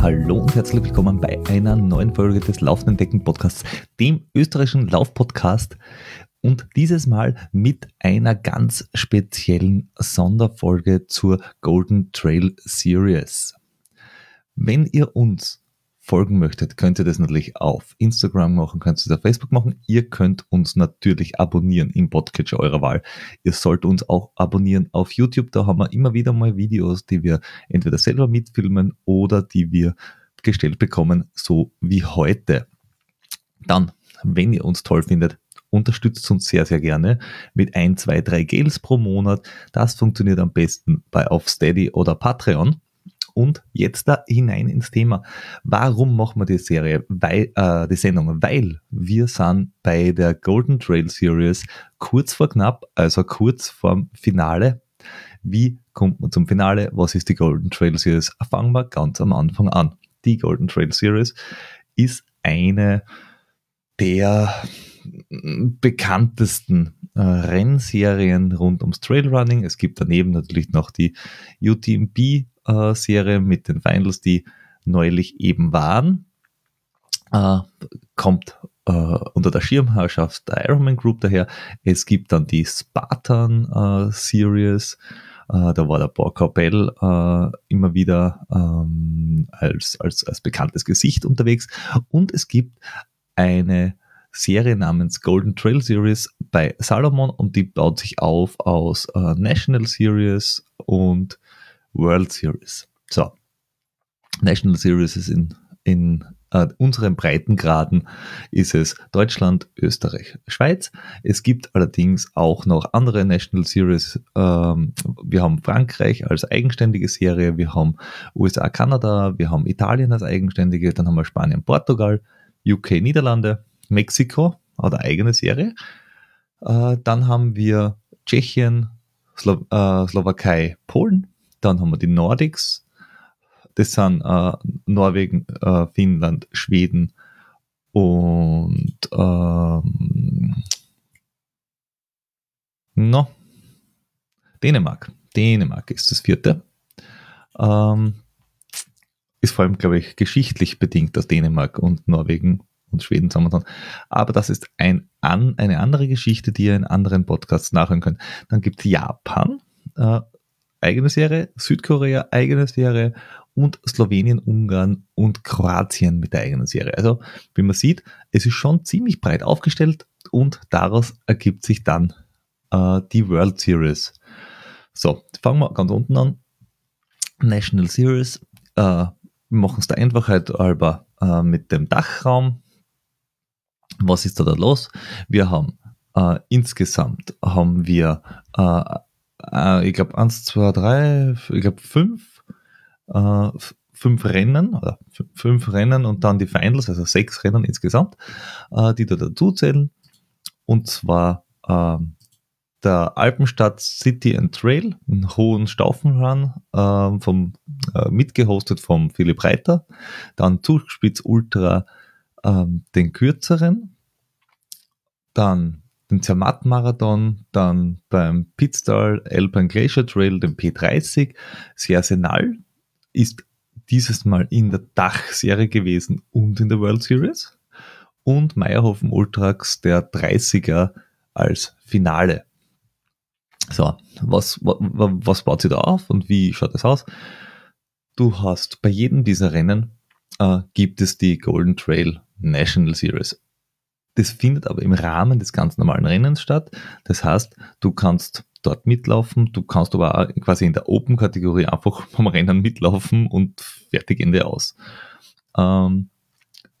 Hallo und herzlich willkommen bei einer neuen Folge des Laufenden Decken Podcasts, dem österreichischen Laufpodcast und dieses Mal mit einer ganz speziellen Sonderfolge zur Golden Trail Series. Wenn ihr uns folgen möchtet, könnt ihr das natürlich auf Instagram machen, könnt ihr das auf Facebook machen. Ihr könnt uns natürlich abonnieren im Podcatcher eurer Wahl. Ihr sollt uns auch abonnieren auf YouTube. Da haben wir immer wieder mal Videos, die wir entweder selber mitfilmen oder die wir gestellt bekommen, so wie heute. Dann, wenn ihr uns toll findet, unterstützt uns sehr, sehr gerne mit ein, zwei, drei Gels pro Monat. Das funktioniert am besten bei auf Steady oder Patreon. Und jetzt da hinein ins Thema. Warum machen wir die Serie, weil, äh, die Sendung? Weil wir sind bei der Golden Trail Series kurz vor knapp, also kurz vorm Finale. Wie kommt man zum Finale? Was ist die Golden Trail Series? Fangen wir ganz am Anfang an. Die Golden Trail Series ist eine der bekanntesten äh, Rennserien rund ums Trailrunning. Es gibt daneben natürlich noch die UTMB äh, Serie mit den Finals, die neulich eben waren. Äh, kommt äh, unter der Schirmherrschaft der Ironman Group daher. Es gibt dann die Spartan äh, Series. Äh, da war der Paul Corbell äh, immer wieder ähm, als, als, als bekanntes Gesicht unterwegs. Und es gibt eine Serie namens Golden Trail Series bei Salomon und die baut sich auf aus äh, National Series und World Series. So, National Series ist in, in äh, unseren Breitengraden ist es Deutschland, Österreich, Schweiz. Es gibt allerdings auch noch andere National Series. Ähm, wir haben Frankreich als eigenständige Serie, wir haben USA, Kanada, wir haben Italien als eigenständige, dann haben wir Spanien, Portugal, UK, Niederlande, Mexiko hat eine eigene Serie. Äh, dann haben wir Tschechien, Slo äh, Slowakei, Polen. Dann haben wir die Nordics. Das sind äh, Norwegen, äh, Finnland, Schweden und ähm, no, Dänemark. Dänemark ist das vierte. Ähm, ist vor allem, glaube ich, geschichtlich bedingt, dass Dänemark und Norwegen und Schweden zusammen. Aber das ist ein, an, eine andere Geschichte, die ihr in anderen Podcasts nachhören könnt. Dann gibt es Japan, äh, eigene Serie, Südkorea, eigene Serie und Slowenien, Ungarn und Kroatien mit der eigenen Serie. Also, wie man sieht, es ist schon ziemlich breit aufgestellt und daraus ergibt sich dann äh, die World Series. So, fangen wir ganz unten an. National Series. Äh, wir machen es der Einfachheit halber äh, mit dem Dachraum was ist da, da los? Wir haben äh, insgesamt haben wir, äh, ich glaube, eins, zwei, drei, ich glaube, fünf, äh, fünf Rennen oder fünf Rennen und dann die Finals, also sechs Rennen insgesamt, äh, die da dazu zählen. Und zwar ähm, der Alpenstadt City and Trail, einen hohen Staufenrun, äh, vom, äh, mitgehostet vom Philipp Reiter, dann Zugspitz Ultra ähm, den kürzeren, dann den Zermatt-Marathon, dann beim Pitstall Alpine Glacier Trail, den P30. Sersenal ist dieses Mal in der Dachserie gewesen und in der World Series. Und Meierhofen Ultrax, der 30er als Finale. So, was, was, was baut sie da auf und wie schaut das aus? Du hast bei jedem dieser Rennen äh, gibt es die Golden Trail National Series. Das findet aber im Rahmen des ganz normalen Rennens statt. Das heißt, du kannst dort mitlaufen, du kannst aber auch quasi in der Open-Kategorie einfach vom Rennen mitlaufen und fertig Ende aus. Ähm,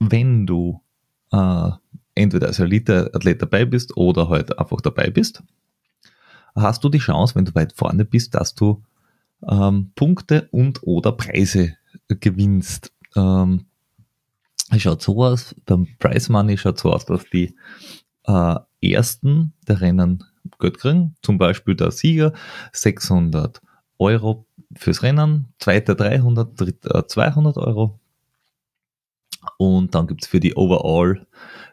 wenn du äh, entweder als Elite-Athlet dabei bist oder halt einfach dabei bist, hast du die Chance, wenn du weit vorne bist, dass du ähm, Punkte und oder Preise gewinnst. Ähm, schaut so aus, beim Price Money schaut so aus, dass die äh, ersten der Rennen Geld kriegen, zum Beispiel der Sieger 600 Euro fürs Rennen, zweiter 300, dritter 200 Euro. Und dann gibt es für die Overall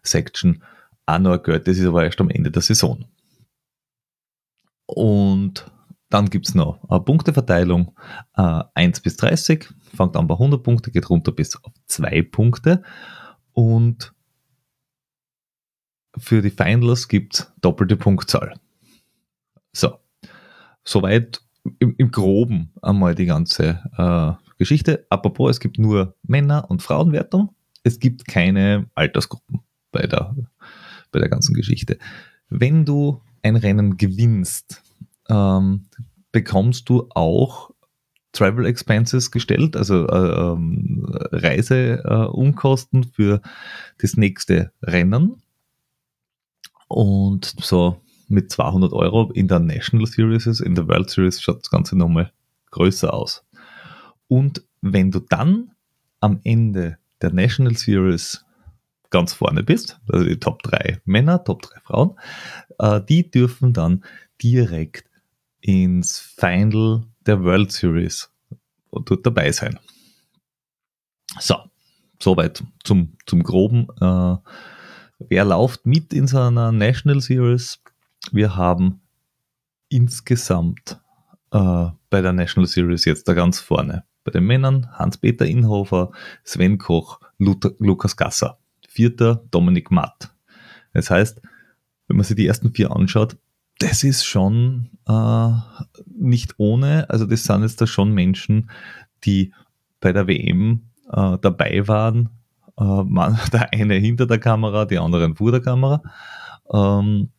Section auch noch Geld, das ist aber erst am Ende der Saison. Und dann gibt es noch eine Punkteverteilung äh, 1 bis 30, fängt an bei 100 Punkte, geht runter bis auf 2 Punkte. Und für die Finals gibt es doppelte Punktzahl. So, soweit im, im Groben einmal die ganze äh, Geschichte. Apropos, es gibt nur Männer- und Frauenwertung. Es gibt keine Altersgruppen bei der, bei der ganzen Geschichte. Wenn du ein Rennen gewinnst, ähm, bekommst du auch Travel Expenses gestellt, also äh, ähm, Reiseumkosten äh, für das nächste Rennen. Und so mit 200 Euro in der National Series, in der World Series schaut das Ganze nochmal größer aus. Und wenn du dann am Ende der National Series ganz vorne bist, also die Top 3 Männer, Top 3 Frauen, äh, die dürfen dann direkt ins Final der World Series dort dabei sein. So, soweit zum, zum Groben. Äh, wer läuft mit in so einer National Series? Wir haben insgesamt äh, bei der National Series jetzt da ganz vorne. Bei den Männern Hans-Peter Inhofer, Sven Koch, Luther, Lukas Gasser. Vierter Dominik Matt. Das heißt, wenn man sich die ersten vier anschaut, das ist schon äh, nicht ohne. Also das sind jetzt da schon Menschen, die bei der WM äh, dabei waren. Äh, der eine hinter der Kamera, die anderen vor der Kamera. Ähm,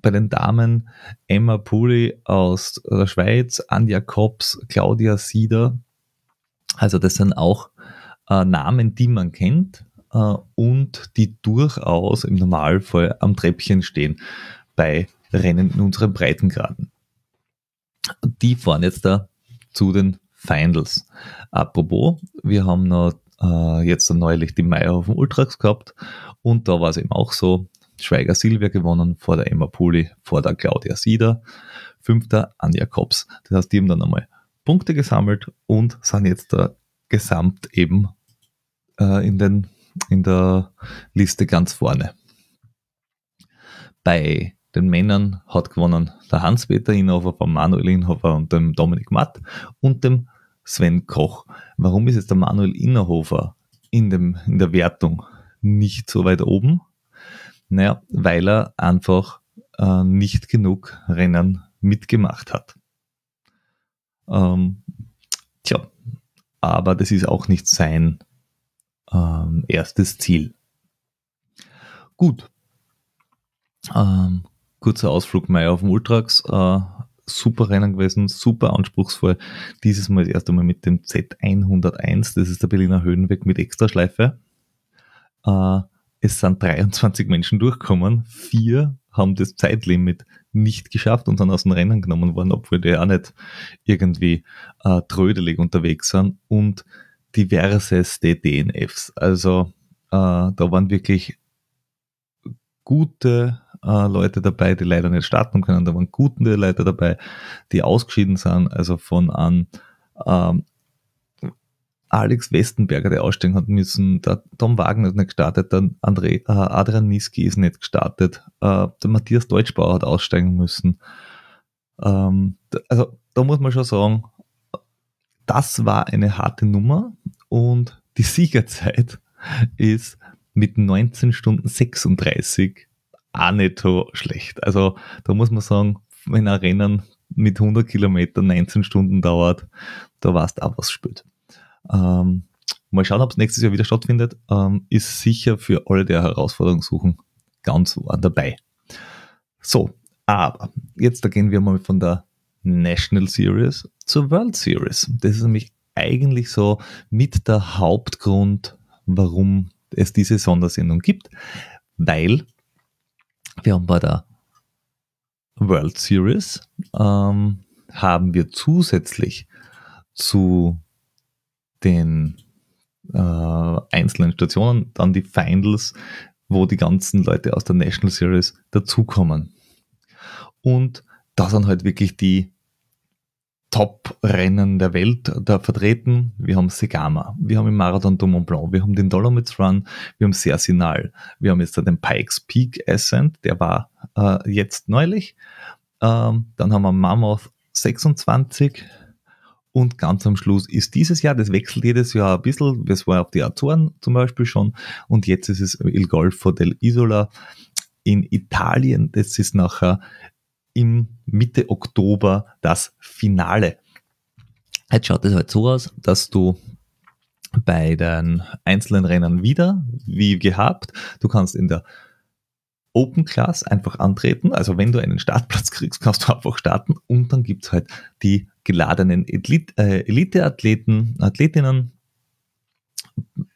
bei den Damen Emma Puli aus der Schweiz, Anja Kops, Claudia Sieder. Also das sind auch äh, Namen, die man kennt äh, und die durchaus im Normalfall am Treppchen stehen bei Rennen in unseren Breitengraden. Die fahren jetzt da zu den Finals. Apropos, wir haben noch äh, jetzt neulich die Meierhofen Ultras gehabt und da war es eben auch so, Schweiger Silvia gewonnen vor der Emma Puli, vor der Claudia Sieder, fünfter Anja Kops. Das heißt, die haben dann einmal Punkte gesammelt und sind jetzt da gesamt eben äh, in, den, in der Liste ganz vorne. Bei den Männern hat gewonnen der Hans-Peter Inhofer, vom Manuel Inhofer und dem Dominik Matt und dem Sven Koch. Warum ist jetzt der Manuel Inhofer in, dem, in der Wertung nicht so weit oben? Naja, weil er einfach äh, nicht genug Rennen mitgemacht hat. Ähm, tja, aber das ist auch nicht sein ähm, erstes Ziel. Gut. Ähm, kurzer Ausflug Mai auf dem Ultrax. Äh, super Rennen gewesen, super anspruchsvoll. Dieses Mal das erste Mal mit dem Z101, das ist der Berliner Höhenweg mit Extraschleife. Äh, es sind 23 Menschen durchgekommen, vier haben das Zeitlimit nicht geschafft und sind aus dem Rennen genommen worden, obwohl die auch nicht irgendwie äh, trödelig unterwegs sind und diverseste DNFs. Also äh, da waren wirklich gute äh, Leute dabei, die leider nicht starten können. Da waren gute Leute dabei, die ausgeschieden sind. Also von an ähm, Alex Westenberger, der aussteigen hat müssen, der Tom Wagner ist nicht gestartet, der André, äh, Adrian Niski ist nicht gestartet, äh, der Matthias Deutschbauer hat aussteigen müssen. Ähm, also da muss man schon sagen, das war eine harte Nummer und die Siegerzeit ist mit 19 Stunden 36 auch nicht so schlecht. Also da muss man sagen, wenn ein Rennen mit 100 Kilometern 19 Stunden dauert, da weißt du auch, was spielt. Ähm, mal schauen, ob es nächstes Jahr wieder stattfindet. Ähm, ist sicher für alle, die eine Herausforderung suchen, ganz dabei. So, aber jetzt da gehen wir mal von der National Series zur World Series. Das ist nämlich eigentlich so mit der Hauptgrund, warum es diese Sondersendung gibt, weil wir haben bei der World Series ähm, haben wir zusätzlich zu den äh, einzelnen Stationen dann die Finals, wo die ganzen Leute aus der National Series dazukommen. Und da sind halt wirklich die Top-Rennen der Welt da vertreten. Wir haben Segama, wir haben im Marathon du Mont Blanc, wir haben den Dolomites Run, wir haben Cercinal, wir haben jetzt den Pikes Peak Ascent, der war äh, jetzt neulich Ähm, dann haben wir Mammoth 26 und ganz am Schluss ist dieses Jahr, das wechselt jedes Jahr ein bisschen, das war auf die Azoren zum Beispiel schon und jetzt ist es Il Golfo del Isola in Italien. Das ist nachher im Mitte Oktober das Finale. Jetzt schaut es halt so aus, dass du bei den einzelnen Rennen wieder, wie gehabt, du kannst in der Open Class einfach antreten. Also wenn du einen Startplatz kriegst, kannst du einfach starten und dann gibt es halt die geladenen äh, Elite-Athleten, Athletinnen,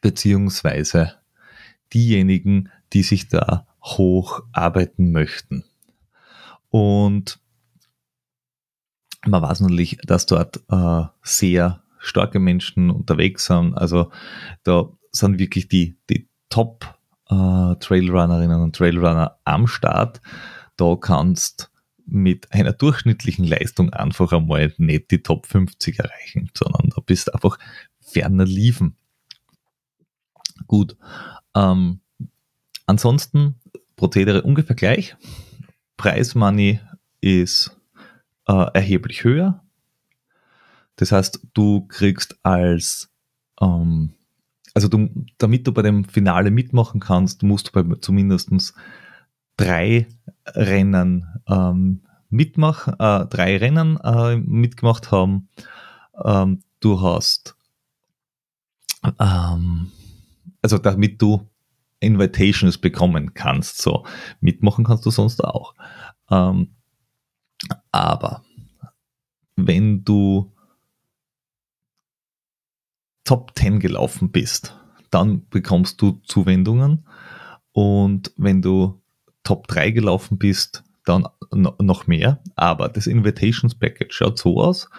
beziehungsweise diejenigen, die sich da hocharbeiten möchten. Und man weiß natürlich, dass dort äh, sehr starke Menschen unterwegs sind. Also da sind wirklich die, die Top äh, Trailrunnerinnen und Trailrunner am Start. Da kannst mit einer durchschnittlichen Leistung einfach einmal nicht die Top 50 erreichen, sondern da bist einfach ferner liefen. Gut. Ähm, ansonsten Prozedere ungefähr gleich. Preismoney ist äh, erheblich höher. Das heißt, du kriegst als ähm, also du, damit du bei dem Finale mitmachen kannst, musst du bei zumindest drei Rennen ähm, mitmachen, äh, drei Rennen äh, mitgemacht haben. Ähm, du hast, ähm, also damit du Invitations bekommen kannst, so mitmachen kannst du sonst auch. Ähm, aber wenn du Top 10 gelaufen bist, dann bekommst du Zuwendungen. Und wenn du Top 3 gelaufen bist, dann noch mehr. Aber das Invitations Package schaut so aus,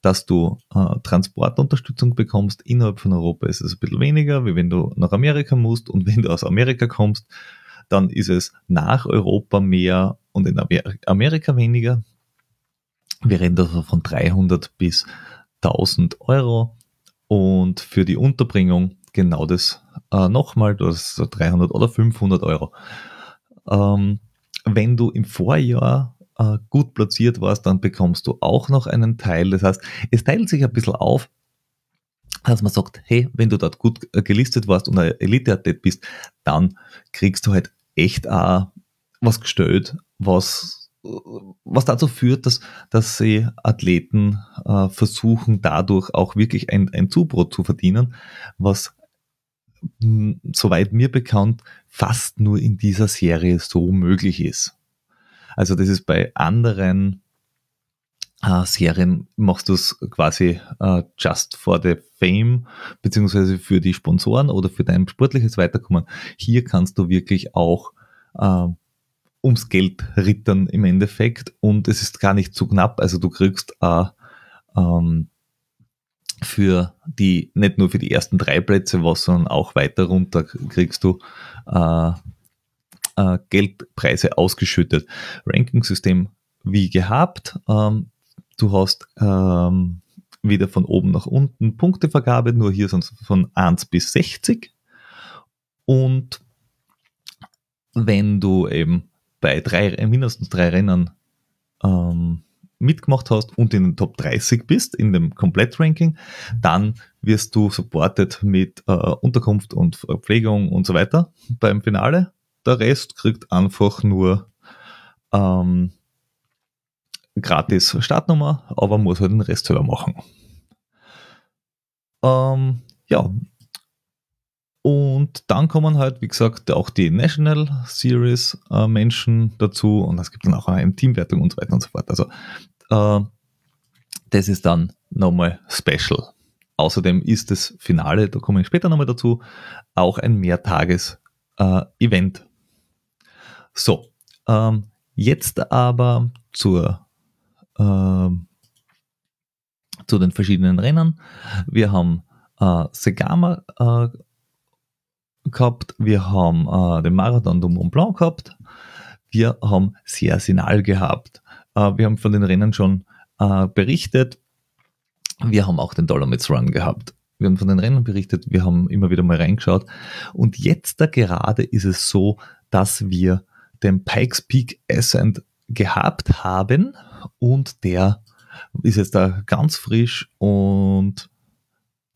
dass du äh, Transportunterstützung bekommst. Innerhalb von Europa ist es ein bisschen weniger, wie wenn du nach Amerika musst. Und wenn du aus Amerika kommst, dann ist es nach Europa mehr und in Amerika weniger. Wir reden also von 300 bis 1000 Euro. Und für die Unterbringung genau das äh, nochmal, das ist 300 oder 500 Euro. Ähm, wenn du im Vorjahr äh, gut platziert warst, dann bekommst du auch noch einen Teil. Das heißt, es teilt sich ein bisschen auf, dass man sagt, hey, wenn du dort gut äh, gelistet warst und ein Elite-Athlet bist, dann kriegst du halt echt auch was gestellt, was was dazu führt, dass, dass sie Athleten äh, versuchen, dadurch auch wirklich ein, ein Zubrot zu verdienen, was hm, soweit mir bekannt fast nur in dieser Serie so möglich ist. Also das ist bei anderen äh, Serien machst du es quasi äh, just for the fame, beziehungsweise für die Sponsoren oder für dein sportliches Weiterkommen. Hier kannst du wirklich auch äh, ums Geld rittern im Endeffekt und es ist gar nicht zu knapp. Also du kriegst äh, ähm, für die, nicht nur für die ersten drei Plätze was, sondern auch weiter runter kriegst du äh, äh, Geldpreise ausgeschüttet. Ranking-System wie gehabt. Ähm, du hast ähm, wieder von oben nach unten Punktevergabe, nur hier sind es von 1 bis 60. Und wenn du eben bei drei, mindestens drei Rennen ähm, mitgemacht hast und in den Top 30 bist, in dem Komplett-Ranking, dann wirst du supported mit äh, Unterkunft und Verpflegung und so weiter beim Finale. Der Rest kriegt einfach nur ähm, gratis Startnummer, aber muss halt den Rest selber machen. Ähm, ja, und dann kommen halt, wie gesagt, auch die National Series äh, Menschen dazu und es gibt dann auch eine Teamwertung und so weiter und so fort. Also äh, das ist dann nochmal special. Außerdem ist das Finale, da komme ich später nochmal dazu, auch ein Mehrtages-Event. So, ähm, jetzt aber zur, äh, zu den verschiedenen Rennen. Wir haben äh, Segama äh, gehabt, wir haben äh, den Marathon du Mont Blanc gehabt, wir haben Sersinal gehabt, äh, wir haben von den Rennen schon äh, berichtet, wir haben auch den Dolomites Run gehabt. Wir haben von den Rennen berichtet, wir haben immer wieder mal reingeschaut. Und jetzt da gerade ist es so, dass wir den Pikes Peak Ascent gehabt haben und der ist jetzt da ganz frisch und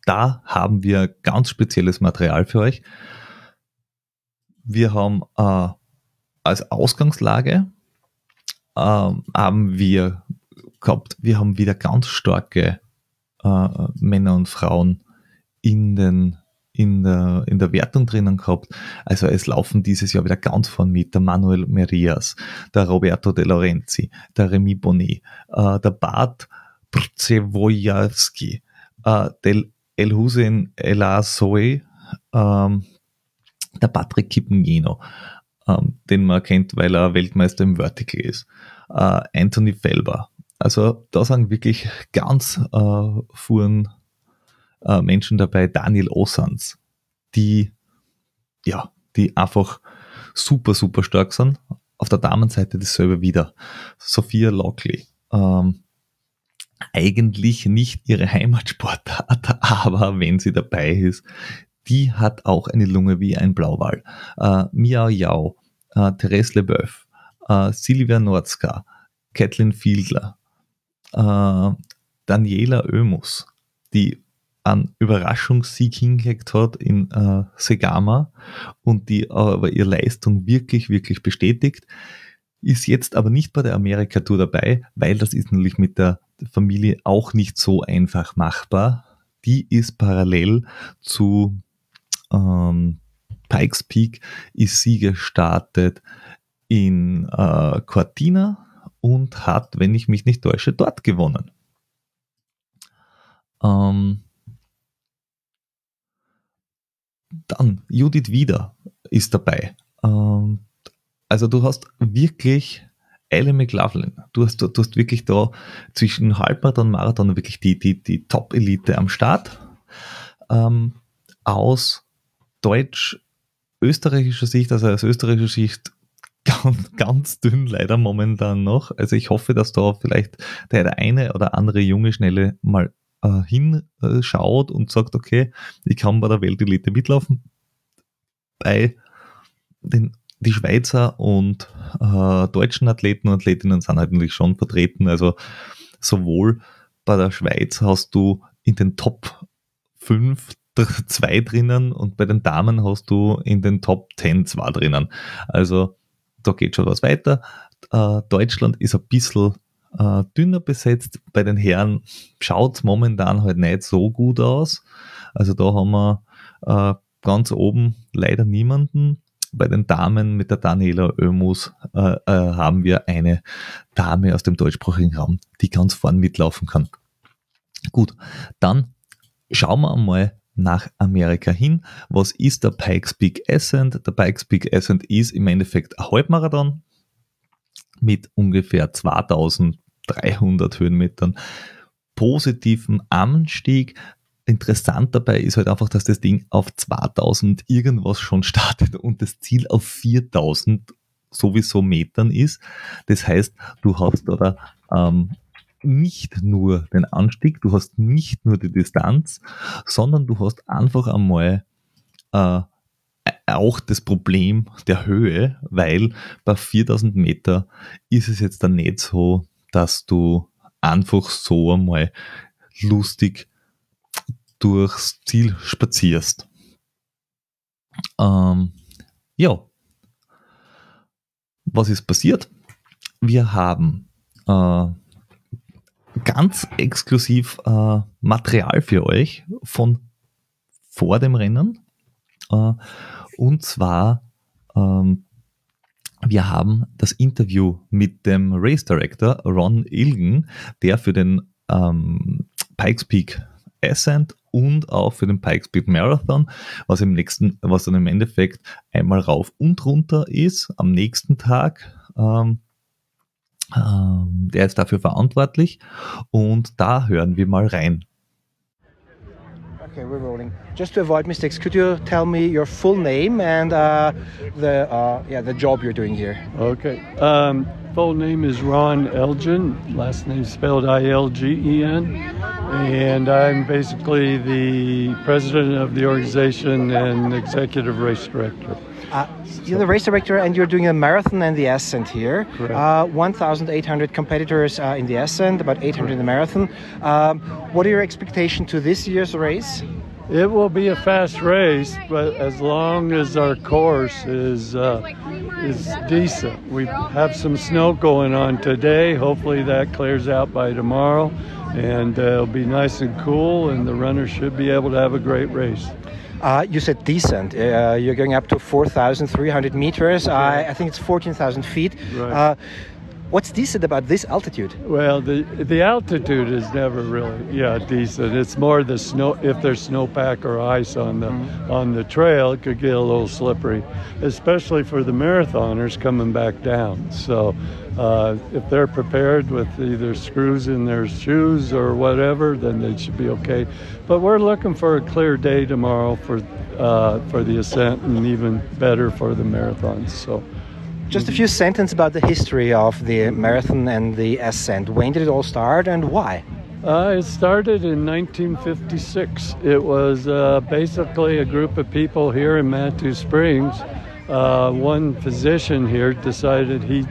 da haben wir ganz spezielles Material für euch. Wir haben äh, als Ausgangslage äh, haben wir gehabt, wir haben wieder ganz starke äh, Männer und Frauen in den in der, in der Wertung drinnen gehabt. Also es laufen dieses Jahr wieder ganz vorn mit der Manuel Merias, der Roberto De Lorenzi, der Remy Bonnet, äh, der Bart Brzewojalski, äh, El Hussein El Azoe, ähm, der Patrick Kippengeno, ähm, den man kennt, weil er Weltmeister im Vertical ist, äh, Anthony Felber. Also da sind wirklich ganz äh, fuhren äh, Menschen dabei, Daniel Ossans, die, ja, die einfach super, super stark sind. Auf der Damenseite dasselbe wieder. Sophia Lockley. Ähm, eigentlich nicht ihre Heimatsportart, aber wenn sie dabei ist, die hat auch eine Lunge wie ein Blauwal. Äh, Miao Yao, äh, Therese Leboeuf, äh, Silvia Nordska, Kathleen Fiedler, äh, Daniela Oemus, die einen Überraschungssieg hingelegt hat in äh, Segama und die aber ihre Leistung wirklich, wirklich bestätigt, ist jetzt aber nicht bei der Amerika-Tour dabei, weil das ist natürlich mit der Familie auch nicht so einfach machbar. Die ist parallel zu ähm, Pikes Peak, ist sie gestartet in äh, Cortina und hat, wenn ich mich nicht täusche, dort gewonnen. Ähm, dann Judith Wieder ist dabei. Also du hast wirklich Ellie McLaughlin, du hast, du hast wirklich da zwischen Halbmarathon und Marathon wirklich die, die, die Top-Elite am Start. Ähm, aus deutsch-österreichischer Sicht, also aus österreichischer Sicht ganz, ganz dünn leider momentan noch. Also ich hoffe, dass da vielleicht der eine oder andere junge Schnelle mal äh, hinschaut und sagt, okay, ich kann bei der Weltelite mitlaufen. Bei den die Schweizer und äh, deutschen Athleten und Athletinnen sind halt natürlich schon vertreten. Also sowohl bei der Schweiz hast du in den Top 5 zwei drinnen und bei den Damen hast du in den Top 10 zwei drinnen. Also da geht schon was weiter. Äh, Deutschland ist ein bisschen äh, dünner besetzt. Bei den Herren schaut es momentan halt nicht so gut aus. Also da haben wir äh, ganz oben leider niemanden. Bei den Damen mit der Daniela Oemus äh, äh, haben wir eine Dame aus dem deutschsprachigen Raum, die ganz vorn mitlaufen kann. Gut, dann schauen wir einmal nach Amerika hin. Was ist der Pikes Peak Ascent? Der Pikes Peak Ascent ist im Endeffekt ein Halbmarathon mit ungefähr 2300 Höhenmetern positiven Anstieg. Interessant dabei ist halt einfach, dass das Ding auf 2000 irgendwas schon startet und das Ziel auf 4000 sowieso Metern ist. Das heißt, du hast da ähm, nicht nur den Anstieg, du hast nicht nur die Distanz, sondern du hast einfach einmal äh, auch das Problem der Höhe, weil bei 4000 Meter ist es jetzt dann nicht so, dass du einfach so einmal lustig durchs Ziel spazierst. Ähm, ja, was ist passiert? Wir haben äh, ganz exklusiv äh, Material für euch von vor dem Rennen. Äh, und zwar, ähm, wir haben das Interview mit dem Race Director Ron Ilgen, der für den ähm, Pikes Peak Ascent und auch für den Pikes Peak Marathon, was im nächsten, was dann im Endeffekt einmal rauf und runter ist, am nächsten Tag ähm, ähm, der ist dafür verantwortlich und da hören wir mal rein. Okay, we're rolling. Just to avoid mistakes, could you tell me your full name and uh, the uh, yeah the job you're doing here? Okay. Um, full name is Ron Elgin. Last name spelled I L G E N, and I'm basically the president of the organization and executive race director. Uh, you're the race director and you're doing a marathon and the ascent here. Uh, 1,800 competitors uh, in the ascent, about 800 in the marathon. Um, what are your expectations to this year's race? It will be a fast race, but as long as our course is uh, is decent, we have some snow going on today. Hopefully that clears out by tomorrow, and uh, it'll be nice and cool, and the runners should be able to have a great race. Uh, you said decent. Uh, you're going up to 4,300 meters. I, I think it's 14,000 feet. Right. What's decent about this altitude? Well, the the altitude is never really yeah decent. It's more the snow if there's snowpack or ice on the on the trail, it could get a little slippery, especially for the marathoners coming back down. So. Uh, if they're prepared with either screws in their shoes or whatever, then they should be okay. But we're looking for a clear day tomorrow for uh, for the ascent, and even better for the marathons. So. Just a few sentences about the history of the marathon and the ascent. When did it all start and why? Uh, it started in 1956. It was uh, basically a group of people here in Manitou Springs. Uh, one physician here decided he'd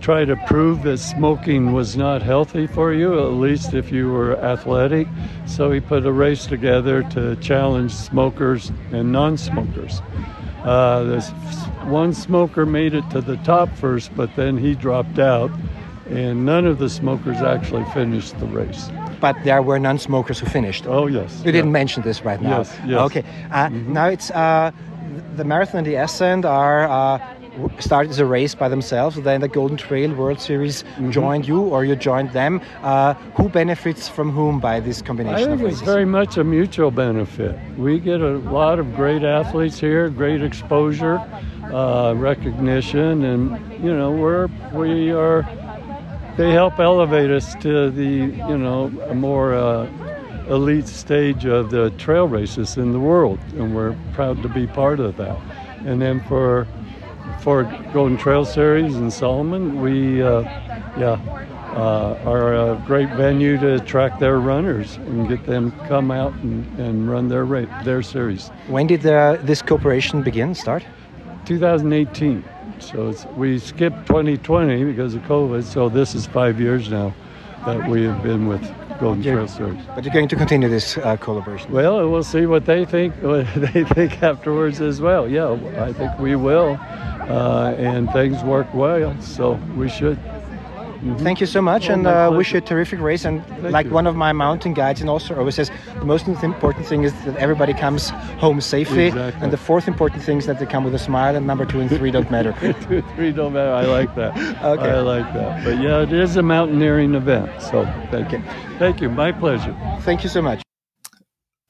try to prove that smoking was not healthy for you, at least if you were athletic. So he put a race together to challenge smokers and non smokers. Uh, this one smoker made it to the top first, but then he dropped out, and none of the smokers actually finished the race. But there were non-smokers who finished. Oh, yes. You didn't mention this right now. Yes, yes. Okay. Uh, Now it's uh, the marathon and the ascent are uh, started as a race by themselves. Then the Golden Trail World Series Mm-hmm. joined you, or you joined them. Uh, who benefits from whom by this I combination of think it's races? very much a mutual benefit. We get a lot of great athletes here, great exposure, uh, recognition, and you know we're we are. They help elevate us to the you know a more uh, elite stage of the trail races in the world, and we're proud to be part of that. And then for for Golden Trail Series in Solomon, we uh, yeah uh, are a great venue to attract their runners and get them come out and, and run their their series. When did uh, this cooperation begin? Start? 2018. So it's, we skipped 2020 because of COVID. So this is five years now that we have been with Golden Yeah. Trail Series. But you're going to continue this uh, collaboration. Well, we'll see what they think. What they think afterwards as well. Yeah, I think we will, uh, and things work well. So we should. Thank you so much, Oh, and uh, wish you a terrific race. And like you. one of my mountain guides in Austria always says, the most important thing is that everybody comes home safely, Exactly. and the fourth important thing is that they come with a smile. And number two and three don't matter. Two, three don't matter. I like that. Okay. I like that. But yeah, it is a mountaineering event. So thank you. Thank you. My pleasure. Thank you so much.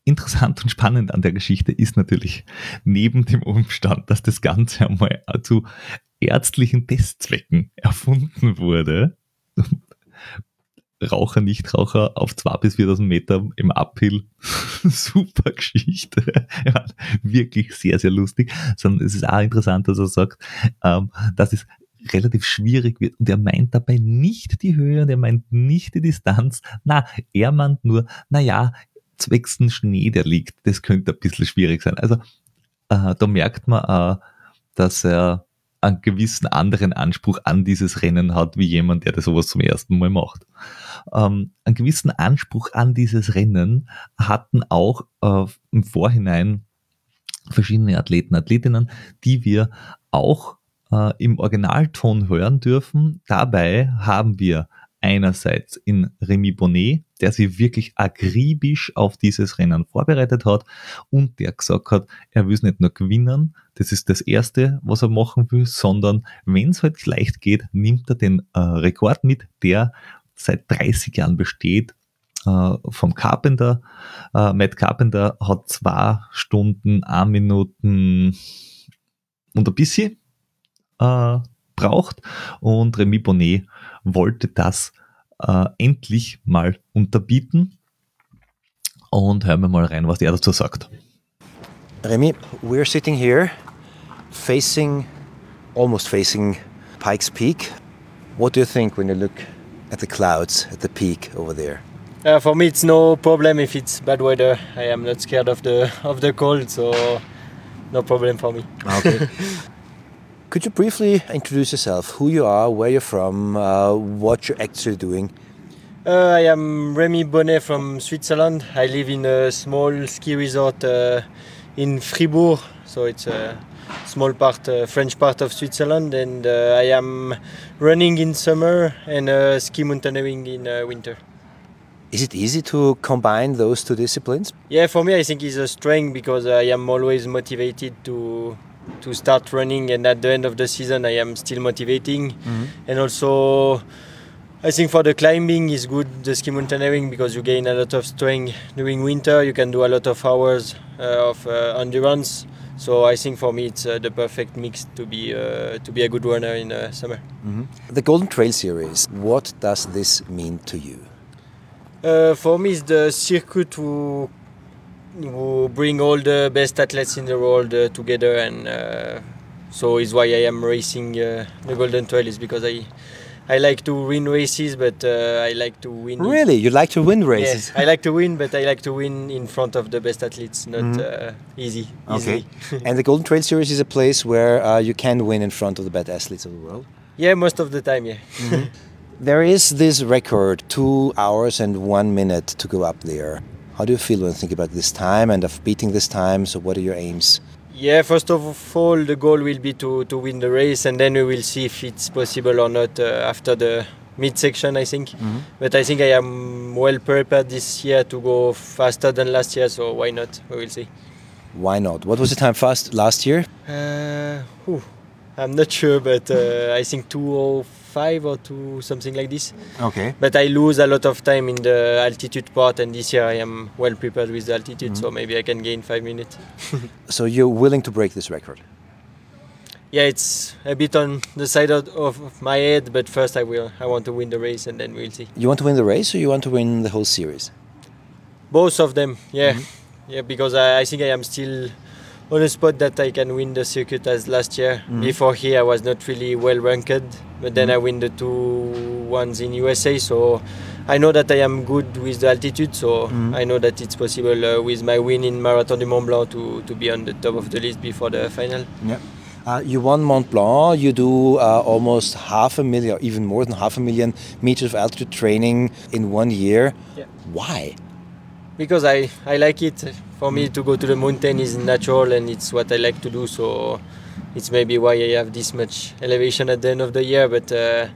Interessant und spannend an der Geschichte ist natürlich neben dem Umstand, dass das Ganze einmal zu ärztlichen Testzwecken erfunden wurde. Raucher, Nichtraucher auf 2.000 bis 4.000 Meter im Uphill. Super Geschichte. Ja, wirklich sehr, sehr lustig. Sondern es ist auch interessant, dass er sagt, ähm, dass es relativ schwierig wird. Und er meint dabei nicht die Höhe und er meint nicht die Distanz. Na, er meint nur, na ja, zwecks Schnee, der liegt, das könnte ein bisschen schwierig sein. Also äh, da merkt man, äh, dass er einen gewissen anderen Anspruch an dieses Rennen hat, wie jemand, der das sowas zum ersten Mal macht. Ähm, einen gewissen Anspruch an dieses Rennen hatten auch äh, im Vorhinein verschiedene Athleten, Athletinnen, die wir auch äh, im Originalton hören dürfen. Dabei haben wir einerseits in Remy Bonnet, der sich wirklich akribisch auf dieses Rennen vorbereitet hat und der gesagt hat, er will es nicht nur gewinnen, das ist das Erste, was er machen will, sondern wenn es halt leicht geht, nimmt er den äh, Rekord mit, der seit 30 Jahren besteht, äh, vom Carpenter. Äh, Matt Carpenter hat zwei Stunden, ein Minuten und ein bisschen äh, braucht und Remy Bonnet wollte das äh, endlich mal unterbieten. Und hören wir mal rein, was er dazu sagt. Remy, we're sitting here, facing, almost facing Pikes Peak. What do you think when you look at the clouds at the peak over there? Uh, for me, it's no problem if it's bad weather. I am not scared of the of the cold, so no problem for me. Okay. Could you briefly introduce yourself, who you are, where you're from, uh, what you're actually doing? Uh, I am Remy Bonnet from Switzerland. I live in a small ski resort uh, in Fribourg, so it's a small part, uh, French part of Switzerland, and uh, I am running in summer and uh, ski mountaineering in uh, winter. Is it easy to combine those two disciplines? Yeah, for me, I think it's a strength because I am always motivated to to start running, and at the end of the season, I am still motivating, and also. I think for the climbing is good the ski mountaineering because you gain a lot of strength during winter. You can do a lot of hours uh, of uh, endurance. So I think for me it's uh, the perfect mix to be uh, to be a good runner in uh, summer. The Golden Trail Series, what does this mean to you? Uh, for me, it's the circuit who, who bring all the best athletes in the world uh, together, and uh, so is why I am racing uh, the Golden Trail. Is because I I like to win races, but uh, I like to win. Really? You like to win races? I like to win, but I like to win in front of the best athletes, not uh, easy. Okay. And the Golden Trail Series is a place where uh, you can win in front of the best athletes of the world. yeah, most of the time, yeah. There is this record, two hours and one minute to go up there. How do you feel when you think about this time and of beating this time? So, what are your aims? Yeah, first of all, the goal will be to, to win the race, and then we will see if it's possible or not uh, after the midsection, I think. But I think I am well prepared this year to go faster than last year, so why not? We will see. Why not? What was the time fast last year? Uh, whew, I'm not sure, but uh, I think 205 or 2 something like this. Okay. But I lose a lot of time in the altitude part, and this year I am well prepared with the altitude, so mm-hmm. maybe I can gain 5 minutes. So, you're willing to break this record? yeah, it's a bit on the side of, of my head, but first I will. I want to win the race, and then we'll see. You want to win the race or you want to win the whole series? Both of them, yeah, mm-hmm. yeah, because I, I think I am still on a spot that I can win the circuit as last year. Before here, I was not really well ranked, but then I win the two ones in USA, so. I know that I am good with the altitude, so I know that it's possible uh, with my win in Marathon du Mont Blanc to, to be on the top of the list before the final. Yeah. Uh, you won Mont Blanc. You do uh, almost half a million, or even more than half a million meters of altitude training in one year. Yeah. Why? because I, I like it. For me, to go to the mountain is natural and it's what I like to do. So it's maybe why I have this much elevation at the end of the year. But uh,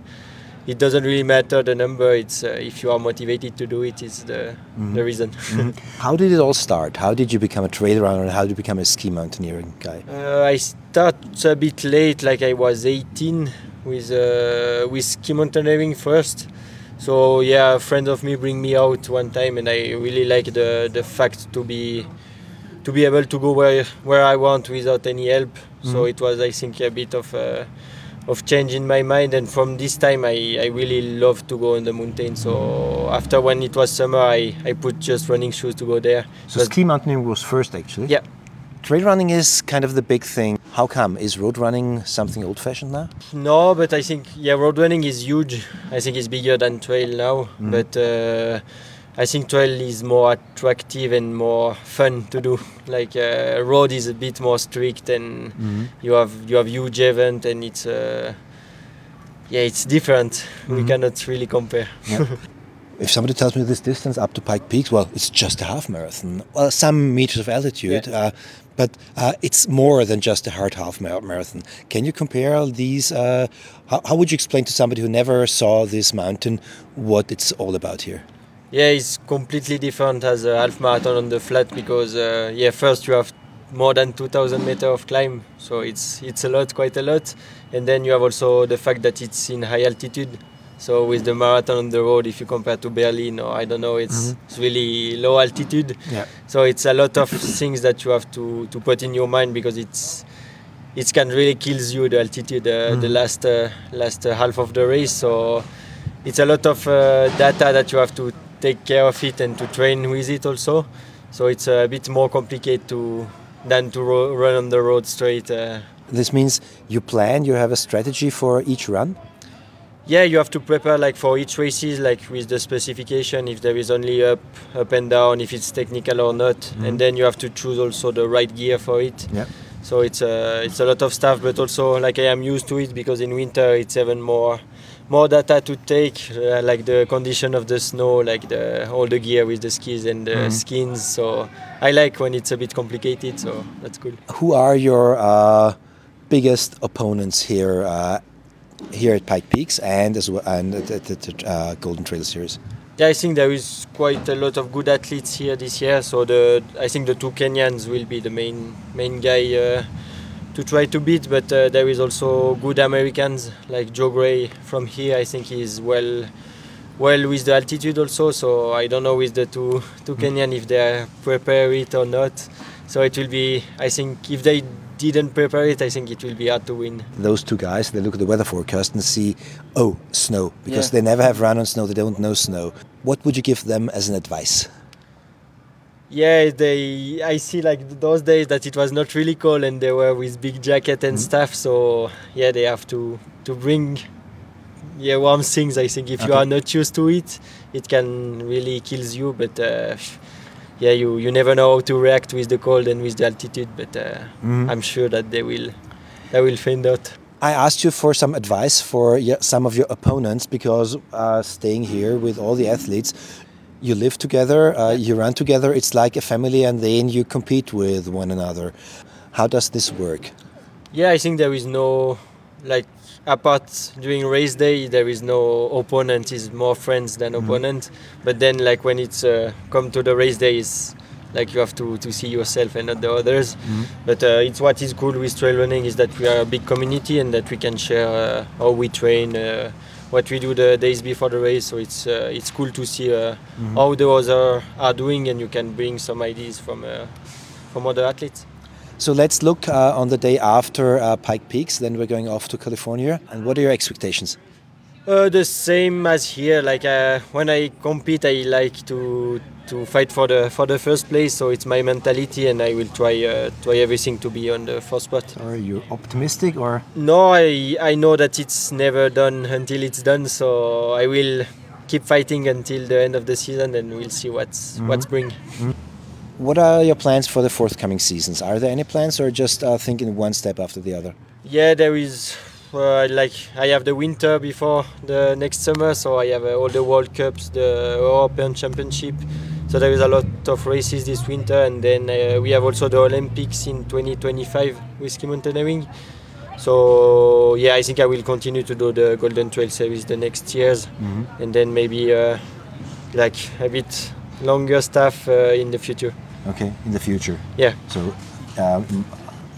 it doesn't really matter the number. It's uh, if you are motivated to do it, it, is the the reason. How did it all start? How did you become a trail runner and how did you become a ski mountaineering guy? Uh, I started a bit late, like I was 18 with uh, with ski mountaineering first. So yeah, a friend of me bring me out one time, and I really like the the fact to be to be able to go where where I want without any help. So it was, I think, a bit of uh, of change in my mind, and from this time, I, I really love to go on the mountain. So after when it was summer, I, I put just running shoes to go there. So But- ski mountaineering was first actually? yeah. Trail running is kind of the big thing. How come? Is road running something old fashioned now? No, but I think yeah, road running is huge. I think it's bigger than trail now. But uh, I think trail is more attractive and more fun to do. Like uh, road is a bit more strict and you have you have huge event and it's uh, yeah it's different. We cannot really compare. If somebody tells me this distance up to Pike Peaks, well, it's just a half marathon. Well, some meters of altitude, Yeah. uh, but uh, it's more than just a hard half marathon. Can you compare these? Uh, how, how would you explain to somebody who never saw this mountain what it's all about here? Yeah, it's completely different as a half marathon on the flat because uh, yeah, first you have more than 2,000 meter of climb, so it's it's a lot, quite a lot, and then you have also the fact that it's in high altitude. So with the marathon on the road, if you compare to Berlin or I don't know, it's, it's really low altitude. Yeah. So it's a lot of things that you have to, to put in your mind because it's it can really kills you the altitude uh, the last uh, last uh, half of the race. So it's a lot of uh, data that you have to take care of it and to train with it also. So it's a bit more complicated to than to ro- run on the road straight. Uh, This means you plan, you have a strategy for each run. Yeah, you have to prepare like for each races, like with the specification, if there is only up, up and down, if it's technical or not, Mhm. and then you have to choose also the right gear for it. Yeah. So it's a it's a lot of stuff, but also like I am used to it because in winter it's even more more data to take, uh, like the condition of the snow, like the all the gear with the skis and the Mhm. skins. So I like when it's a bit complicated. So that's cool. Who are your uh, biggest opponents here uh, here at Pike Peaks and as well and at, at the uh, Golden Trail Series? Yeah, I think there is quite a lot of good athletes here this year. So the I think the two Kenyans will be the main main guy uh, to try to beat. But uh, there is also good Americans like Joe Gray from here. I think he's well well with the altitude also. So I don't know with the two two Kenyan if they prepare it or not. So it will be. I think if they didn't prepare it, I think it will be hard to win. Those two guys, they look at the weather forecast and see, oh, snow, because Yeah. they never have run on snow, they don't know snow. What would you give them as an advice? Yeah, they. I see like those days that it was not really cold and they were with big jacket and stuff. So yeah, they have to to bring yeah warm things. I think if you are not used to it, it can really kills you. But uh, yeah, you you never know how to react with the cold and with the altitude. But uh, I'm sure that they will they will find out. I asked you for some advice for some of your opponents because uh, staying here with all the athletes, you live together, uh, you run together, it's like a family, and then you compete with one another. How does this work? Yeah, I think there is no like apart during race day there is no opponent is more friends than opponent. But then like when it's uh, come to the race day it's like you have to, to see yourself and not the others. But uh, it's what is cool with trail running is that we are a big community and that we can share uh, how we train uh, what we do the days before the race. So it's uh, it's cool to see uh, how the others are doing and you can bring some ideas from uh, from other athletes So let's look uh, on the day after uh, Pike Peaks, then we're going off to California. And what are your expectations? Uh, the same as here. Like uh, when I compete, I like to to fight for the for the first place. So it's my mentality, and I will try uh, try everything to be on the first spot. Are you optimistic or? No, I I know that it's never done until it's done. So I will keep fighting until the end of the season, and we'll see what's what's bring. What are your plans for the forthcoming seasons? Are there any plans or just uh, thinking one step after the other? Yeah, there is. Uh, like I have the winter before the next summer, so I have uh, all the World Cups, the European Championship. So there is a lot of races this winter, and then uh, we have also the Olympics in 2025 with ski mountaineering. So yeah, I think I will continue to do the Golden Trail Series the next years, and then maybe uh, like a bit longer stuff uh, in the future. Okay, in the future. Yeah. So, um,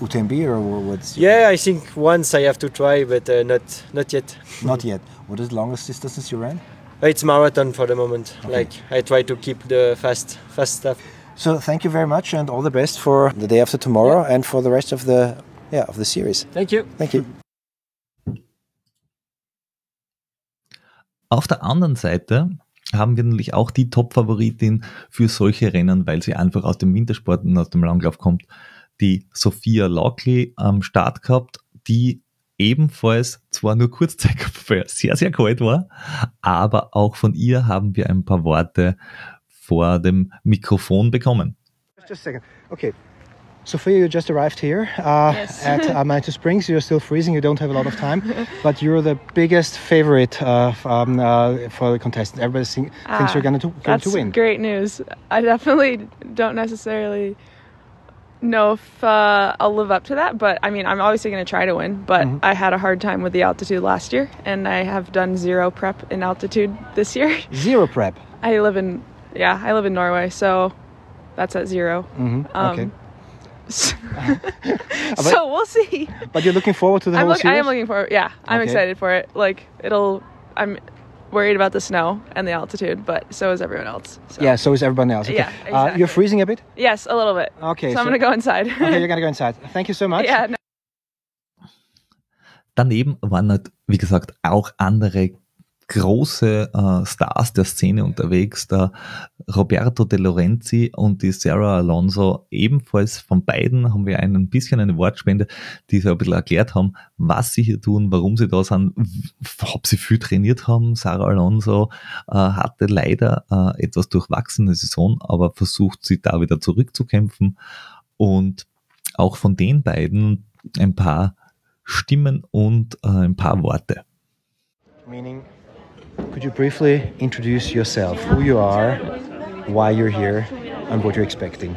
UTMB or what's? Yeah, I think once I have to try, but uh, not not yet. Not yet. What is the longest distance you ran? Uh, It's marathon for the moment. Okay. Like I try to keep the fast fast stuff. So thank you very much and all the best for the day after tomorrow and for the rest of the yeah of the series. Thank you. Thank you. Auf der anderen Seite haben wir natürlich auch die Top-Favoritin für solche Rennen, weil sie einfach aus dem Wintersport und aus dem Langlauf kommt, die Sophia Lockley am Start gehabt, die ebenfalls zwar nur kurzzeitig sehr, sehr kalt war, aber auch von ihr haben wir ein paar Worte vor dem Mikrofon bekommen. Just a second. Okay. Sophia, you just arrived here uh, Yes. at uh, Springs. You're still freezing. You don't have a lot of time, but you're the biggest favorite uh, um, uh, for the contestant. Everybody think, thinks Ah, you're going to going That's to win. great news. I definitely don't necessarily know if uh, I'll live up to that, but I mean, I'm obviously going to try to win. But Mm-hmm. I had a hard time with the altitude last year, and I have done zero prep in altitude this year. Zero prep. I live in, yeah, I live in Norway, so that's at 0 hmm Um, okay. so we'll see. But you're looking forward to the I'm whole look, I am looking for, yeah, I'm Okay. excited for it. Like it'll, I'm worried about the snow and the altitude, but so is everyone else. So. yeah, so is everyone else. Okay. Yeah, Uh, you're freezing a bit. Yes, a little bit. Okay. so, I'm gonna go inside. okay, you're gonna go inside. Thank you so much. yeah. No. Daneben waren halt, wie gesagt, auch andere große äh, Stars der Szene unterwegs. Da Roberto De Lorenzi und die Sarah Alonso ebenfalls von beiden haben wir ein bisschen eine Wortspende, die so ein bisschen erklärt haben, was sie hier tun, warum sie da sind, ob sie viel trainiert haben. Sarah Alonso äh, hatte leider äh, etwas durchwachsene Saison, aber versucht sie da wieder zurückzukämpfen und auch von den beiden ein paar Stimmen und äh, ein paar Worte. Meaning, could you briefly introduce yourself, who you are, why you're here, and what you're expecting?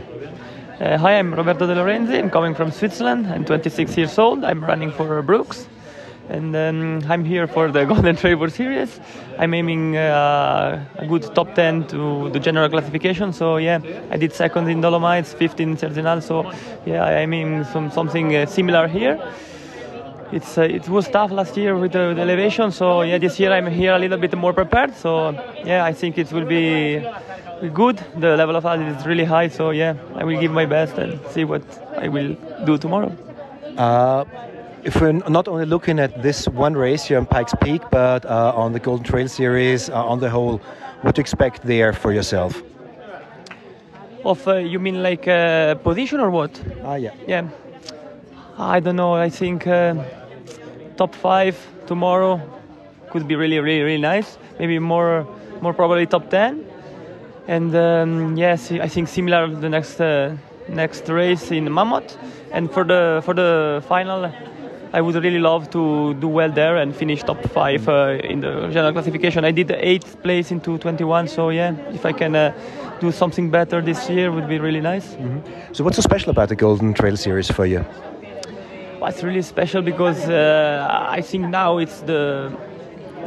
Uh, hi, I'm Roberto De Lorenzi. I'm coming from Switzerland. I'm 26 years old. I'm running for Brooks. And um, I'm here for the Golden Trevor Series. I'm aiming uh, a good top 10 to the general classification. So yeah, I did second in Dolomites, 15 in Cerdinal. So yeah, I'm aiming some something uh, similar here. It's uh, it was tough last year with the, with elevation. So yeah, this year I'm here a little bit more prepared. So yeah, I think it will be good. The level of altitude is really high. So yeah, I will give my best and see what I will do tomorrow. Uh, if we're not only looking at this one race here on Pikes Peak, but uh, on the Golden Trail Series uh, on the whole, what to expect there for yourself? Of uh, you mean like uh, position or what? Ah, yeah. Yeah. I don't know. I think uh, top five tomorrow could be really, really, really nice. Maybe more, more probably top ten. And um, yes, I think similar the next uh, next race in Mammoth. And for the for the final, I would really love to do well there and finish top five uh, in the general classification. I did the eighth place in 221, so yeah, if I can uh, do something better this year, would be really nice. Mm-hmm. So, what's so special about the Golden Trail Series for you? It's really special because uh, I think now it's the,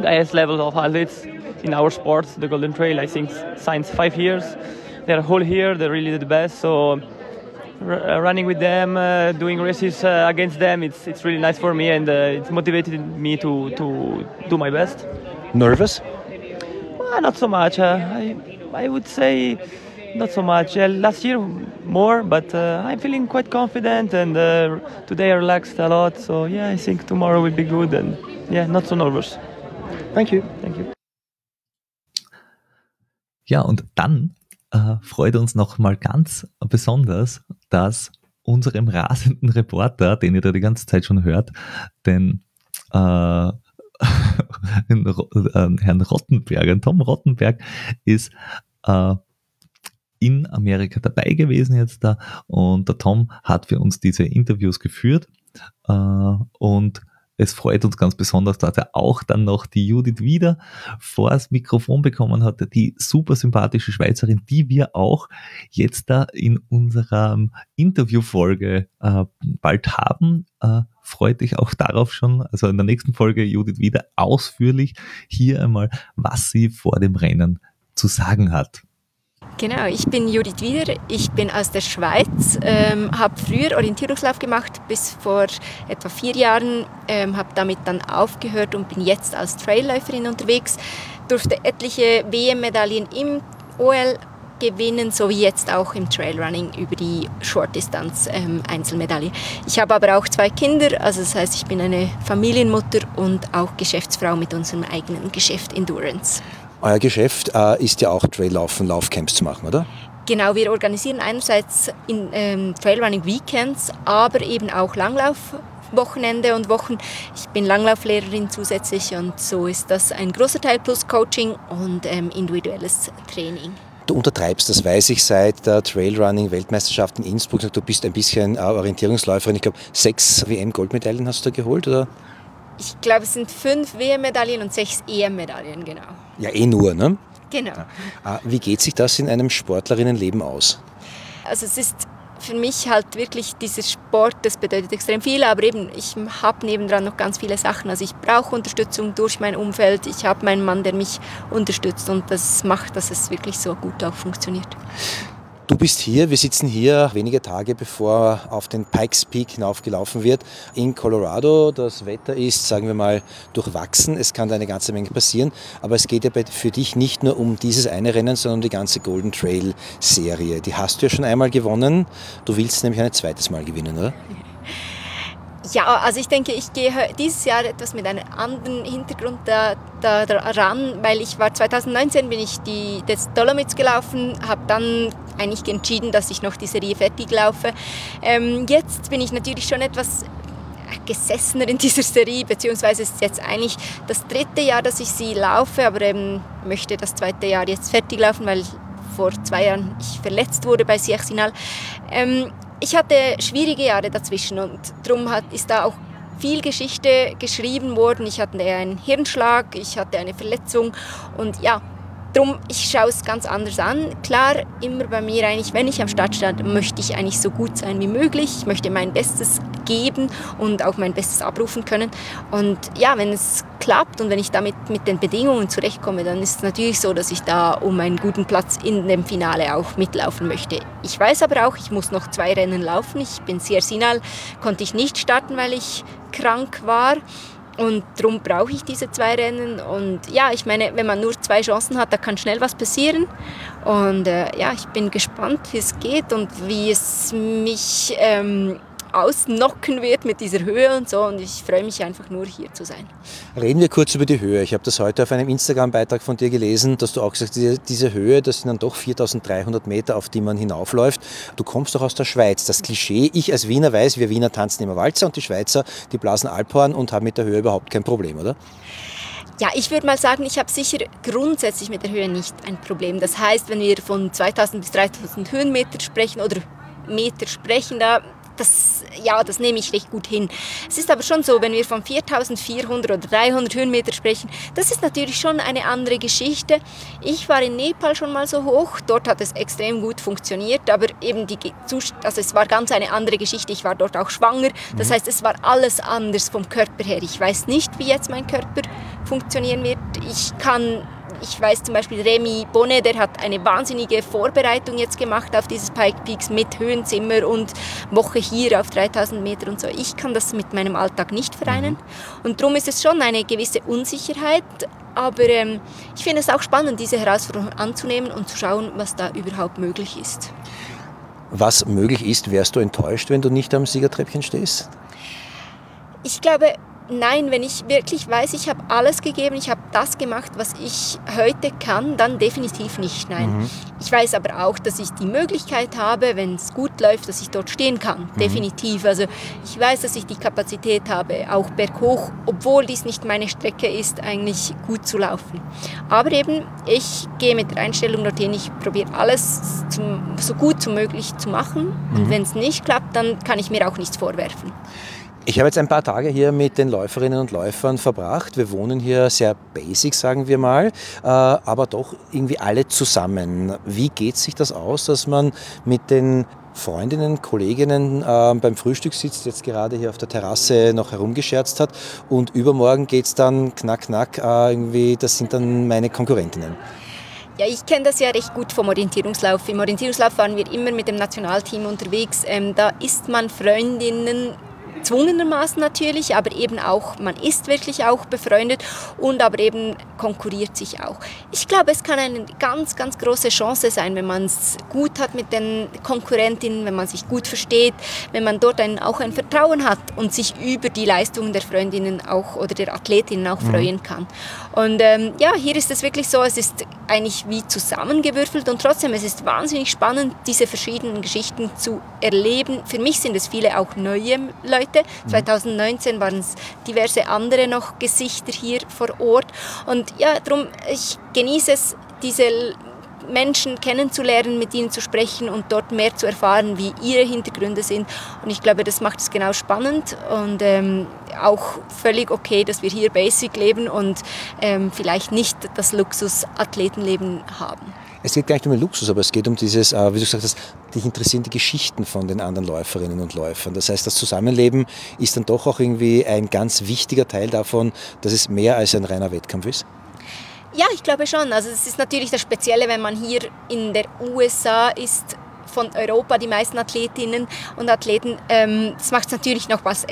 the highest level of athletes in our sports. The Golden Trail, I think, since five years. They're all here. They're really the best. So uh, running with them, uh, doing races uh, against them, it's it's really nice for me and uh, it's motivated me to to do my best. Nervous? Well, not so much. Uh, I I would say not so much. last year more, but uh, I'm feeling quite confident and today I relaxed a lot. So yeah, I think tomorrow will be good and yeah, not so nervous. Thank you. Thank you. Ja, und dann äh, freut uns noch mal ganz besonders, dass unserem rasenden Reporter, den ihr da die ganze Zeit schon hört, den äh, Herrn Rottenberg, Tom Rottenberg ist äh, in Amerika dabei gewesen jetzt da und der Tom hat für uns diese Interviews geführt äh, und es freut uns ganz besonders, dass er auch dann noch die Judith wieder vors Mikrofon bekommen hat, die super sympathische Schweizerin, die wir auch jetzt da in unserer Interviewfolge äh, bald haben. Äh, freut dich auch darauf schon, also in der nächsten Folge Judith wieder ausführlich hier einmal, was sie vor dem Rennen zu sagen hat. Genau, ich bin Judith Wieder, ich bin aus der Schweiz, ähm, habe früher Orientierungslauf gemacht bis vor etwa vier Jahren, ähm, habe damit dann aufgehört und bin jetzt als Trailläuferin unterwegs, durfte etliche WM-Medaillen im OL gewinnen, sowie jetzt auch im Trailrunning über die Shortdistanz ähm, Einzelmedaille. Ich habe aber auch zwei Kinder, also das heißt, ich bin eine Familienmutter und auch Geschäftsfrau mit unserem eigenen Geschäft Endurance. Euer Geschäft äh, ist ja auch Traillaufen, Laufcamps zu machen, oder? Genau, wir organisieren einerseits in, ähm, Trailrunning Weekends, aber eben auch Langlaufwochenende und Wochen. Ich bin Langlauflehrerin zusätzlich und so ist das ein großer Teil plus Coaching und ähm, individuelles Training. Du untertreibst, das weiß ich seit der Trailrunning-Weltmeisterschaft in Innsbruck. Du bist ein bisschen äh, Orientierungsläuferin. Ich glaube, sechs WM-Goldmedaillen hast du geholt, oder? Ich glaube, es sind fünf WM-Medaillen und sechs EM-Medaillen, genau. Ja, eh nur, ne? Genau. Ja. Wie geht sich das in einem Sportlerinnenleben aus? Also es ist für mich halt wirklich dieser Sport, das bedeutet extrem viel, aber eben ich habe nebendran noch ganz viele Sachen. Also ich brauche Unterstützung durch mein Umfeld, ich habe meinen Mann, der mich unterstützt und das macht, dass es wirklich so gut auch funktioniert. Du bist hier, wir sitzen hier wenige Tage bevor auf den Pikes Peak hinaufgelaufen wird in Colorado. Das Wetter ist, sagen wir mal, durchwachsen. Es kann da eine ganze Menge passieren. Aber es geht ja für dich nicht nur um dieses eine Rennen, sondern um die ganze Golden Trail Serie. Die hast du ja schon einmal gewonnen. Du willst nämlich ein zweites Mal gewinnen, oder? Ja, also ich denke, ich gehe dieses Jahr etwas mit einem anderen Hintergrund da, da, da ran, weil ich war 2019 bin ich die des Dolomites gelaufen, habe dann eigentlich entschieden, dass ich noch die Serie fertig laufe. Ähm, jetzt bin ich natürlich schon etwas gesessener in dieser Serie, beziehungsweise ist jetzt eigentlich das dritte Jahr, dass ich sie laufe, aber ähm, möchte das zweite Jahr jetzt fertig laufen, weil vor zwei Jahren ich verletzt wurde bei Siachsinal. Ähm, ich hatte schwierige Jahre dazwischen und darum hat, ist da auch viel Geschichte geschrieben worden. Ich hatte einen Hirnschlag, ich hatte eine Verletzung und ja, Drum, ich schaue es ganz anders an. Klar, immer bei mir eigentlich, wenn ich am Start stand, möchte ich eigentlich so gut sein wie möglich. Ich möchte mein Bestes geben und auch mein Bestes abrufen können. Und ja, wenn es klappt und wenn ich damit mit den Bedingungen zurechtkomme, dann ist es natürlich so, dass ich da um einen guten Platz in dem Finale auch mitlaufen möchte. Ich weiß aber auch, ich muss noch zwei Rennen laufen. Ich bin sehr sinal, konnte ich nicht starten, weil ich krank war. Und darum brauche ich diese zwei Rennen. Und ja, ich meine, wenn man nur zwei Chancen hat, da kann schnell was passieren. Und äh, ja, ich bin gespannt, wie es geht und wie es mich ähm, ausnocken wird mit dieser Höhe und so. Und ich freue mich einfach nur, hier zu sein. Reden wir kurz über die Höhe. Ich habe das heute auf einem Instagram-Beitrag von dir gelesen, dass du auch gesagt hast, diese Höhe, das sind dann doch 4300 Meter, auf die man hinaufläuft. Du kommst doch aus der Schweiz. Das Klischee, ich als Wiener weiß, wir Wiener tanzen immer Walzer und die Schweizer, die blasen Alphorn und haben mit der Höhe überhaupt kein Problem, oder? Ja, ich würde mal sagen, ich habe sicher grundsätzlich mit der Höhe nicht ein Problem. Das heißt, wenn wir von 2000 bis 3000 Höhenmeter sprechen oder Meter sprechen, da das, ja, das nehme ich recht gut hin. Es ist aber schon so, wenn wir von 4400 oder 300 Höhenmeter sprechen, das ist natürlich schon eine andere Geschichte. Ich war in Nepal schon mal so hoch, dort hat es extrem gut funktioniert, aber eben die, also es war ganz eine andere Geschichte. Ich war dort auch schwanger, das mhm. heißt, es war alles anders vom Körper her. Ich weiß nicht, wie jetzt mein Körper funktionieren wird. Ich kann ich weiß zum Beispiel Remy Bonnet, der hat eine wahnsinnige Vorbereitung jetzt gemacht auf dieses Pike Peaks mit Höhenzimmer und Woche hier auf 3000 Meter und so. Ich kann das mit meinem Alltag nicht vereinen mhm. und darum ist es schon eine gewisse Unsicherheit, aber ähm, ich finde es auch spannend, diese Herausforderung anzunehmen und zu schauen, was da überhaupt möglich ist. Was möglich ist, wärst du enttäuscht, wenn du nicht am Siegertreppchen stehst? Ich glaube, nein, wenn ich wirklich weiß, ich habe alles gegeben, ich habe das gemacht, was ich heute kann, dann definitiv nicht, nein. Mhm. Ich weiß aber auch, dass ich die Möglichkeit habe, wenn es gut läuft, dass ich dort stehen kann, mhm. definitiv. Also ich weiß, dass ich die Kapazität habe, auch berghoch, obwohl dies nicht meine Strecke ist, eigentlich gut zu laufen. Aber eben, ich gehe mit der Einstellung dorthin, ich probiere alles zum, so gut wie möglich zu machen mhm. und wenn es nicht klappt, dann kann ich mir auch nichts vorwerfen. Ich habe jetzt ein paar Tage hier mit den Läuferinnen und Läufern verbracht. Wir wohnen hier sehr basic, sagen wir mal, äh, aber doch irgendwie alle zusammen. Wie geht sich das aus, dass man mit den Freundinnen, Kolleginnen äh, beim Frühstück sitzt, jetzt gerade hier auf der Terrasse noch herumgescherzt hat und übermorgen geht es dann knack, knack, äh, irgendwie, das sind dann meine Konkurrentinnen. Ja, ich kenne das ja recht gut vom Orientierungslauf. Im Orientierungslauf waren wir immer mit dem Nationalteam unterwegs. Ähm, da ist man Freundinnen zwungenermaßen natürlich, aber eben auch, man ist wirklich auch befreundet und aber eben konkurriert sich auch. Ich glaube, es kann eine ganz, ganz große Chance sein, wenn man es gut hat mit den Konkurrentinnen, wenn man sich gut versteht, wenn man dort ein, auch ein Vertrauen hat und sich über die Leistungen der Freundinnen auch oder der Athletinnen auch mhm. freuen kann. Und ähm, ja, hier ist es wirklich so, es ist eigentlich wie zusammengewürfelt und trotzdem, es ist wahnsinnig spannend, diese verschiedenen Geschichten zu erleben. Für mich sind es viele auch neue Leute, Geschichte. 2019 waren es diverse andere noch Gesichter hier vor Ort. Und ja, darum, ich genieße es, diese Menschen kennenzulernen, mit ihnen zu sprechen und dort mehr zu erfahren, wie ihre Hintergründe sind. Und ich glaube, das macht es genau spannend und ähm, auch völlig okay, dass wir hier basic leben und ähm, vielleicht nicht das Luxus-Athletenleben haben es geht gar nicht um den Luxus, aber es geht um dieses, äh, wie du gesagt hast, dich interessieren die Geschichten von den anderen Läuferinnen und Läufern. Das heißt, das Zusammenleben ist dann doch auch irgendwie ein ganz wichtiger Teil davon, dass es mehr als ein reiner Wettkampf ist. Ja, ich glaube schon. Also es ist natürlich das Spezielle, wenn man hier in der USA ist, von Europa, die meisten Athletinnen und Athleten. Ähm, das macht natürlich noch was,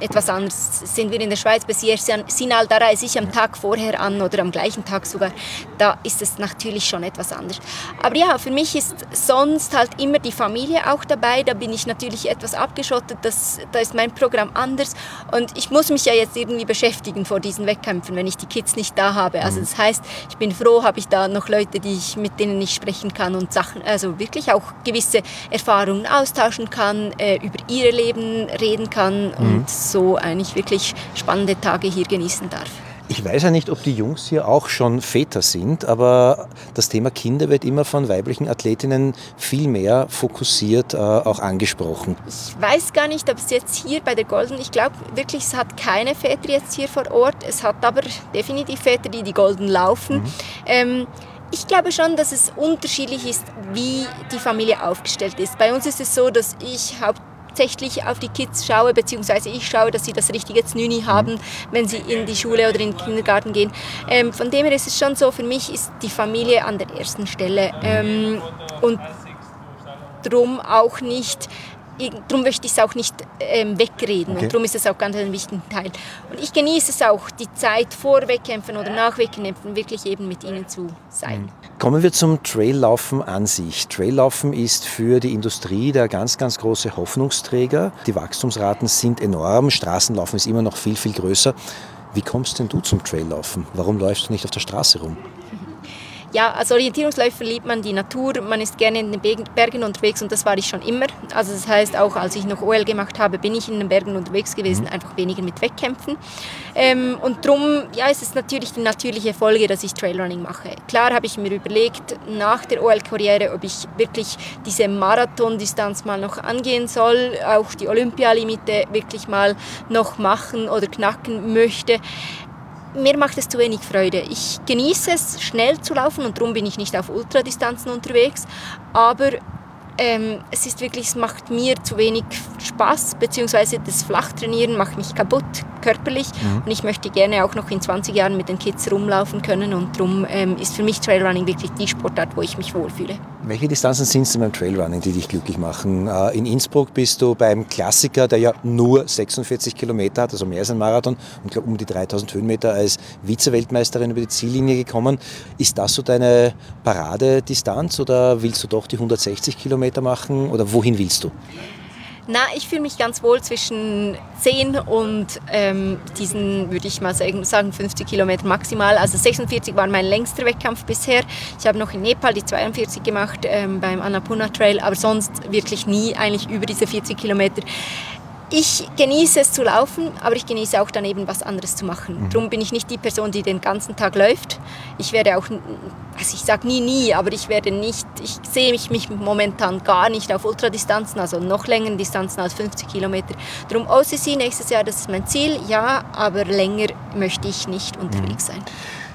etwas anderes. Sind wir in der Schweiz, bei Sinal, da reise ich am Tag vorher an oder am gleichen Tag sogar. Da ist es natürlich schon etwas anders. Aber ja, für mich ist sonst halt immer die Familie auch dabei. Da bin ich natürlich etwas abgeschottet. Das, da ist mein Programm anders. Und ich muss mich ja jetzt irgendwie beschäftigen vor diesen Wettkämpfen, wenn ich die Kids nicht da habe. Also mhm. das heißt, ich bin froh, habe ich da noch Leute, die ich, mit denen ich sprechen kann und Sachen, also wirklich auch gewisse Erfahrungen austauschen kann, äh, über ihre Leben reden kann mhm. und so eigentlich wirklich spannende Tage hier genießen darf. Ich weiß ja nicht, ob die Jungs hier auch schon Väter sind, aber das Thema Kinder wird immer von weiblichen Athletinnen viel mehr fokussiert äh, auch angesprochen. Ich weiß gar nicht, ob es jetzt hier bei der Golden, ich glaube wirklich, es hat keine Väter jetzt hier vor Ort. Es hat aber definitiv Väter, die die Golden laufen. Mhm. Ähm, ich glaube schon, dass es unterschiedlich ist, wie die Familie aufgestellt ist. Bei uns ist es so, dass ich hauptsächlich hauptsächlich auf die Kids schaue, beziehungsweise ich schaue, dass sie das richtige Znüni mhm. haben, wenn sie in die Schule oder in den Kindergarten gehen. Ähm, von dem her ist es schon so, für mich ist die Familie an der ersten Stelle. Ähm, und darum auch nicht darum möchte ich es auch nicht ähm, wegreden okay. und darum ist es auch ganz ein wichtiger Teil. Und ich genieße es auch, die Zeit vor Wettkämpfen oder nach Wettkämpfen wirklich eben mit ihnen zu sein. Mhm. Kommen wir zum Traillaufen an sich. Traillaufen ist für die Industrie der ganz, ganz große Hoffnungsträger. Die Wachstumsraten sind enorm, Straßenlaufen ist immer noch viel, viel größer. Wie kommst denn du zum Traillaufen? Warum läufst du nicht auf der Straße rum? Ja, als Orientierungsläufer liebt man die Natur, man ist gerne in den Bergen unterwegs und das war ich schon immer. Also das heißt, auch als ich noch OL gemacht habe, bin ich in den Bergen unterwegs gewesen, mhm. einfach weniger mit Wettkämpfen. Ähm, und darum ja, ist es natürlich die natürliche Folge, dass ich Trailrunning mache. Klar habe ich mir überlegt, nach der OL-Karriere, ob ich wirklich diese Marathondistanz mal noch angehen soll, auch die Olympialimite wirklich mal noch machen oder knacken möchte mir macht es zu wenig Freude. Ich genieße es, schnell zu laufen und darum bin ich nicht auf Ultradistanzen unterwegs. Aber ähm, es ist wirklich, es macht mir zu wenig Spaß, beziehungsweise das Flachtrainieren macht mich kaputt körperlich mhm. und ich möchte gerne auch noch in 20 Jahren mit den Kids rumlaufen können und darum ähm, ist für mich Trailrunning wirklich die Sportart, wo ich mich wohlfühle. Welche Distanzen sind es denn beim Trailrunning, die dich glücklich machen? Äh, in Innsbruck bist du beim Klassiker, der ja nur 46 Kilometer hat, also mehr als ein Marathon und glaube um die 3000 Höhenmeter als Vize-Weltmeisterin über die Ziellinie gekommen. Ist das so deine Paradedistanz oder willst du doch die 160 Kilometer machen oder wohin willst du? Na, ich fühle mich ganz wohl zwischen 10 und ähm, diesen, würde ich mal sagen, 50 Kilometer maximal. Also 46 war mein längster Wettkampf bisher. Ich habe noch in Nepal die 42 gemacht ähm, beim Annapurna Trail, aber sonst wirklich nie eigentlich über diese 40 Kilometer. Ich genieße es zu laufen, aber ich genieße auch dann eben was anderes zu machen. Mhm. Darum bin ich nicht die Person, die den ganzen Tag läuft. Ich werde auch, also ich sage nie, nie, aber ich werde nicht, ich sehe mich, mich momentan gar nicht auf Ultradistanzen, also noch längeren Distanzen als 50 Kilometer. Darum OCC nächstes Jahr, das ist mein Ziel, ja, aber länger möchte ich nicht unterwegs mhm. sein.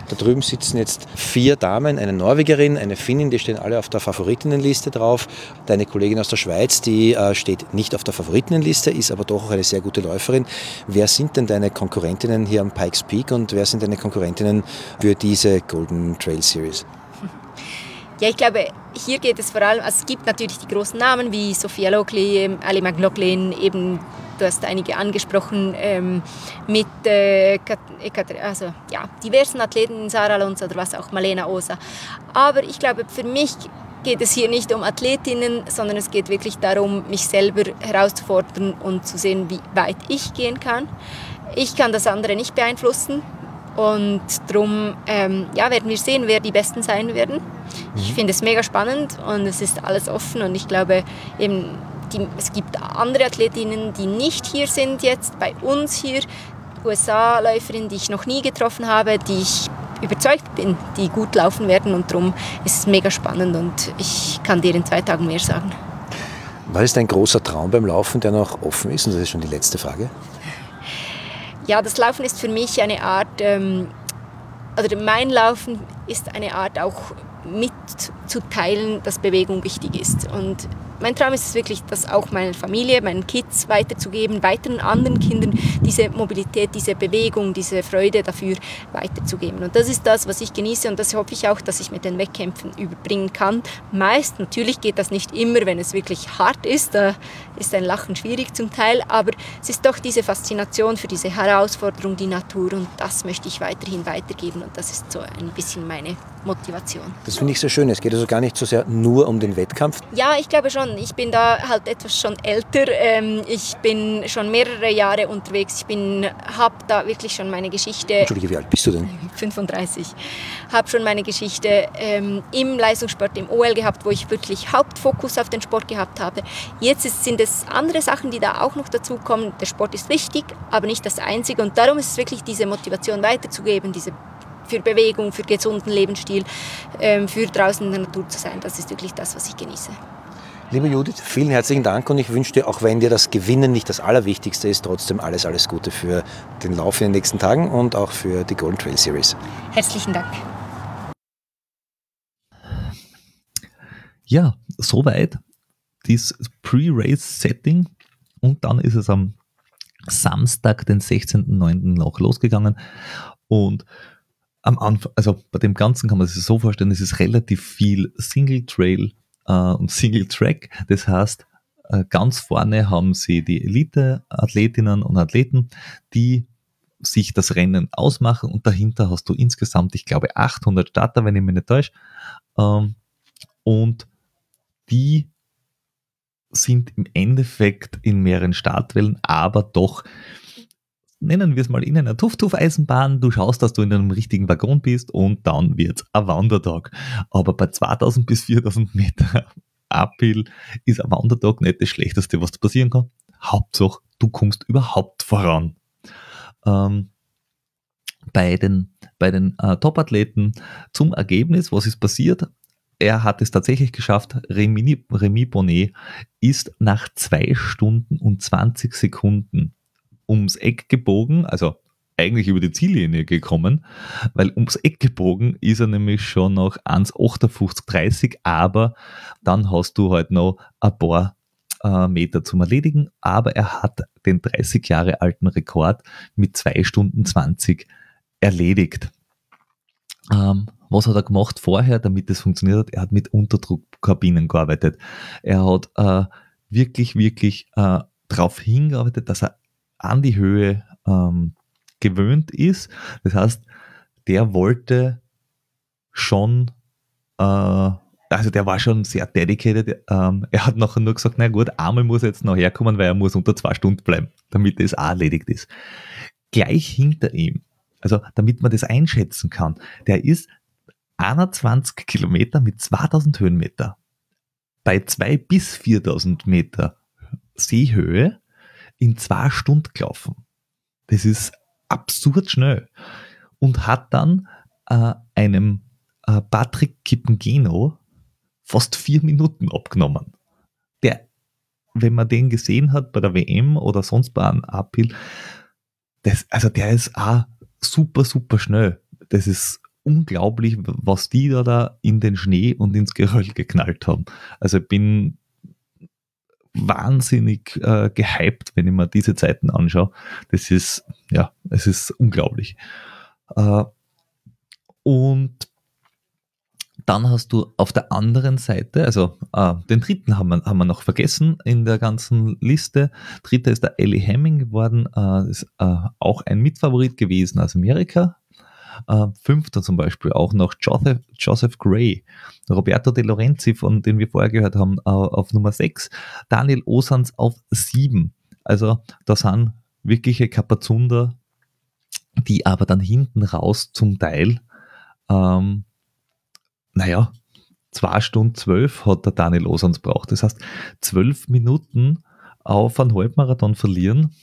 Da drüben sitzen jetzt vier Damen, eine Norwegerin, eine Finnin, die stehen alle auf der Favoritinnenliste drauf. Deine Kollegin aus der Schweiz, die äh, steht nicht auf der Favoritinnenliste, ist aber doch auch eine sehr gute Läuferin. Wer sind denn deine Konkurrentinnen hier am Pikes Peak und wer sind deine Konkurrentinnen für diese Golden Trail Series? Ja, ich glaube, hier geht es vor allem, also es gibt natürlich die großen Namen wie Sophia Lockley, Ali McLaughlin, eben, du hast einige angesprochen, ähm, mit äh, also, ja, diversen Athleten, Sarah Alonso oder was auch, Malena Osa. Aber ich glaube, für mich geht es hier nicht um Athletinnen, sondern es geht wirklich darum, mich selber herauszufordern und zu sehen, wie weit ich gehen kann. Ich kann das andere nicht beeinflussen. Und darum ähm, ja, werden wir sehen, wer die Besten sein werden. Mhm. Ich finde es mega spannend und es ist alles offen und ich glaube eben, die, es gibt andere Athletinnen, die nicht hier sind jetzt, bei uns hier, USA-Läuferinnen, die ich noch nie getroffen habe, die ich überzeugt bin, die gut laufen werden und darum ist es mega spannend und ich kann dir in zwei Tagen mehr sagen. Was ist dein großer Traum beim Laufen, der noch offen ist? Und das ist schon die letzte Frage. Ja, das Laufen ist für mich eine Art, ähm, also mein Laufen ist eine Art auch mitzuteilen, dass Bewegung wichtig ist. Und mein Traum ist es wirklich, das auch meiner Familie, meinen Kids weiterzugeben, weiteren anderen Kindern diese Mobilität, diese Bewegung, diese Freude dafür weiterzugeben. Und das ist das, was ich genieße und das hoffe ich auch, dass ich mit den Wettkämpfen überbringen kann. Meist, natürlich geht das nicht immer, wenn es wirklich hart ist, da ist ein Lachen schwierig zum Teil, aber es ist doch diese Faszination für diese Herausforderung, die Natur und das möchte ich weiterhin weitergeben und das ist so ein bisschen meine Motivation. Das finde ich sehr schön. Es geht also gar nicht so sehr nur um den Wettkampf. Ja, ich glaube schon. Ich bin da halt etwas schon älter. Ähm, ich bin schon mehrere Jahre unterwegs. Ich habe da wirklich schon meine Geschichte. Entschuldige, wie alt bist du denn? 35. Habe schon meine Geschichte ähm, im Leistungssport, im OL gehabt, wo ich wirklich Hauptfokus auf den Sport gehabt habe. Jetzt sind es andere Sachen, die da auch noch dazu kommen. Der Sport ist wichtig, aber nicht das Einzige. Und darum ist es wirklich diese Motivation weiterzugeben, diese für Bewegung, für gesunden Lebensstil, ähm, für draußen in der Natur zu sein. Das ist wirklich das, was ich genieße. Liebe Judith, vielen herzlichen Dank und ich wünsche dir, auch wenn dir das Gewinnen nicht das Allerwichtigste ist, trotzdem alles, alles Gute für den Lauf in den nächsten Tagen und auch für die Golden Trail Series. Herzlichen Dank. Ja, soweit dieses Pre-Race-Setting und dann ist es am Samstag, den 16.09. noch losgegangen und am Anfang, also bei dem Ganzen kann man sich so vorstellen, es ist relativ viel Single Trail äh, und Single Track. Das heißt, äh, ganz vorne haben sie die Elite-Athletinnen und Athleten, die sich das Rennen ausmachen und dahinter hast du insgesamt, ich glaube, 800 Starter, wenn ich mich nicht täusche. Ähm, und die sind im Endeffekt in mehreren Startwellen, aber doch nennen wir es mal in einer Tuff-Tuff-Eisenbahn, du schaust, dass du in einem richtigen Waggon bist und dann wird's ein Wandertag. Aber bei 2000 bis 4000 Meter Uphill ist ein Wandertag nicht das Schlechteste, was passieren kann. Hauptsache, du kommst überhaupt voran. Ähm, bei den, bei den äh, Top-Athleten zum Ergebnis, was ist passiert? Er hat es tatsächlich geschafft. Remy, Bonnet ist nach zwei Stunden und 20 Sekunden ums Eck gebogen, also eigentlich über die Ziellinie gekommen, weil ums Eck gebogen ist er nämlich schon noch 1,58,30, aber dann hast du halt noch ein paar äh, Meter zum Erledigen, aber er hat den 30 Jahre alten Rekord mit 2 Stunden 20 erledigt. Ähm, was hat er gemacht vorher, damit das funktioniert hat? Er hat mit Unterdruckkabinen gearbeitet. Er hat äh, wirklich, wirklich äh, darauf hingearbeitet, dass er an die Höhe ähm, gewöhnt ist. Das heißt, der wollte schon, äh, also der war schon sehr dedicated. Ähm, er hat nachher nur gesagt, na gut, einmal muss er jetzt noch herkommen, weil er muss unter zwei Stunden bleiben, damit das auch erledigt ist. Gleich hinter ihm, also damit man das einschätzen kann, der ist 21 Kilometer mit 2000 Höhenmeter. Bei 2 bis 4000 Meter Seehöhe in zwei Stunden gelaufen. Das ist absurd schnell. Und hat dann äh, einem äh, Patrick Kippengeno fast vier Minuten abgenommen. Der, wenn man den gesehen hat bei der WM oder sonst bei einem Uphill, das, also der ist auch super, super schnell. Das ist unglaublich, was die da, da in den Schnee und ins Geröll geknallt haben. Also ich bin wahnsinnig äh, gehypt, wenn ich mir diese Zeiten anschaue. Das ist, ja, es ist unglaublich. Äh, und dann hast du auf der anderen Seite, also äh, den dritten haben wir, haben wir noch vergessen in der ganzen Liste. Dritter ist der Ellie Hemming geworden, äh, ist äh, auch ein Mitfavorit gewesen aus Amerika, äh, Fünfter zum Beispiel auch noch Joseph, Joseph Gray, Roberto De Lorenzi, von dem wir vorher gehört haben, äh, auf Nummer 6, Daniel Osans auf 7. Also da sind wirkliche Kapazunder, die aber dann hinten raus zum Teil, ähm, naja, 2 Stunden 12 hat der Daniel Osans braucht. Das heißt, 12 Minuten auf einen Halbmarathon verlieren,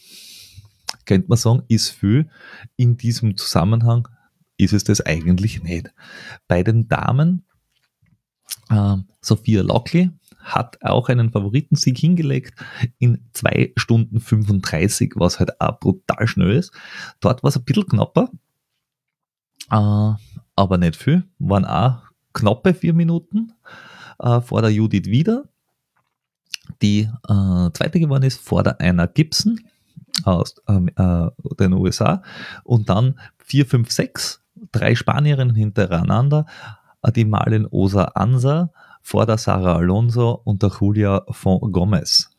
könnte man sagen, ist viel. In diesem Zusammenhang ist es das eigentlich nicht. Bei den Damen, äh, Sophia Lockley hat auch einen Favoritensieg hingelegt in 2 Stunden 35, was halt auch brutal schnell ist. Dort war es ein bisschen knapper, äh, aber nicht viel. Waren auch knappe vier Minuten äh, vor der Judith wieder. die äh, zweite geworden ist vor der einer Gibson aus ähm, äh, den USA und dann 4, 5, 6, drei Spanierinnen hintereinander, die Malin Osa Ansa vor der Sarah Alonso und der Julia von Gomez.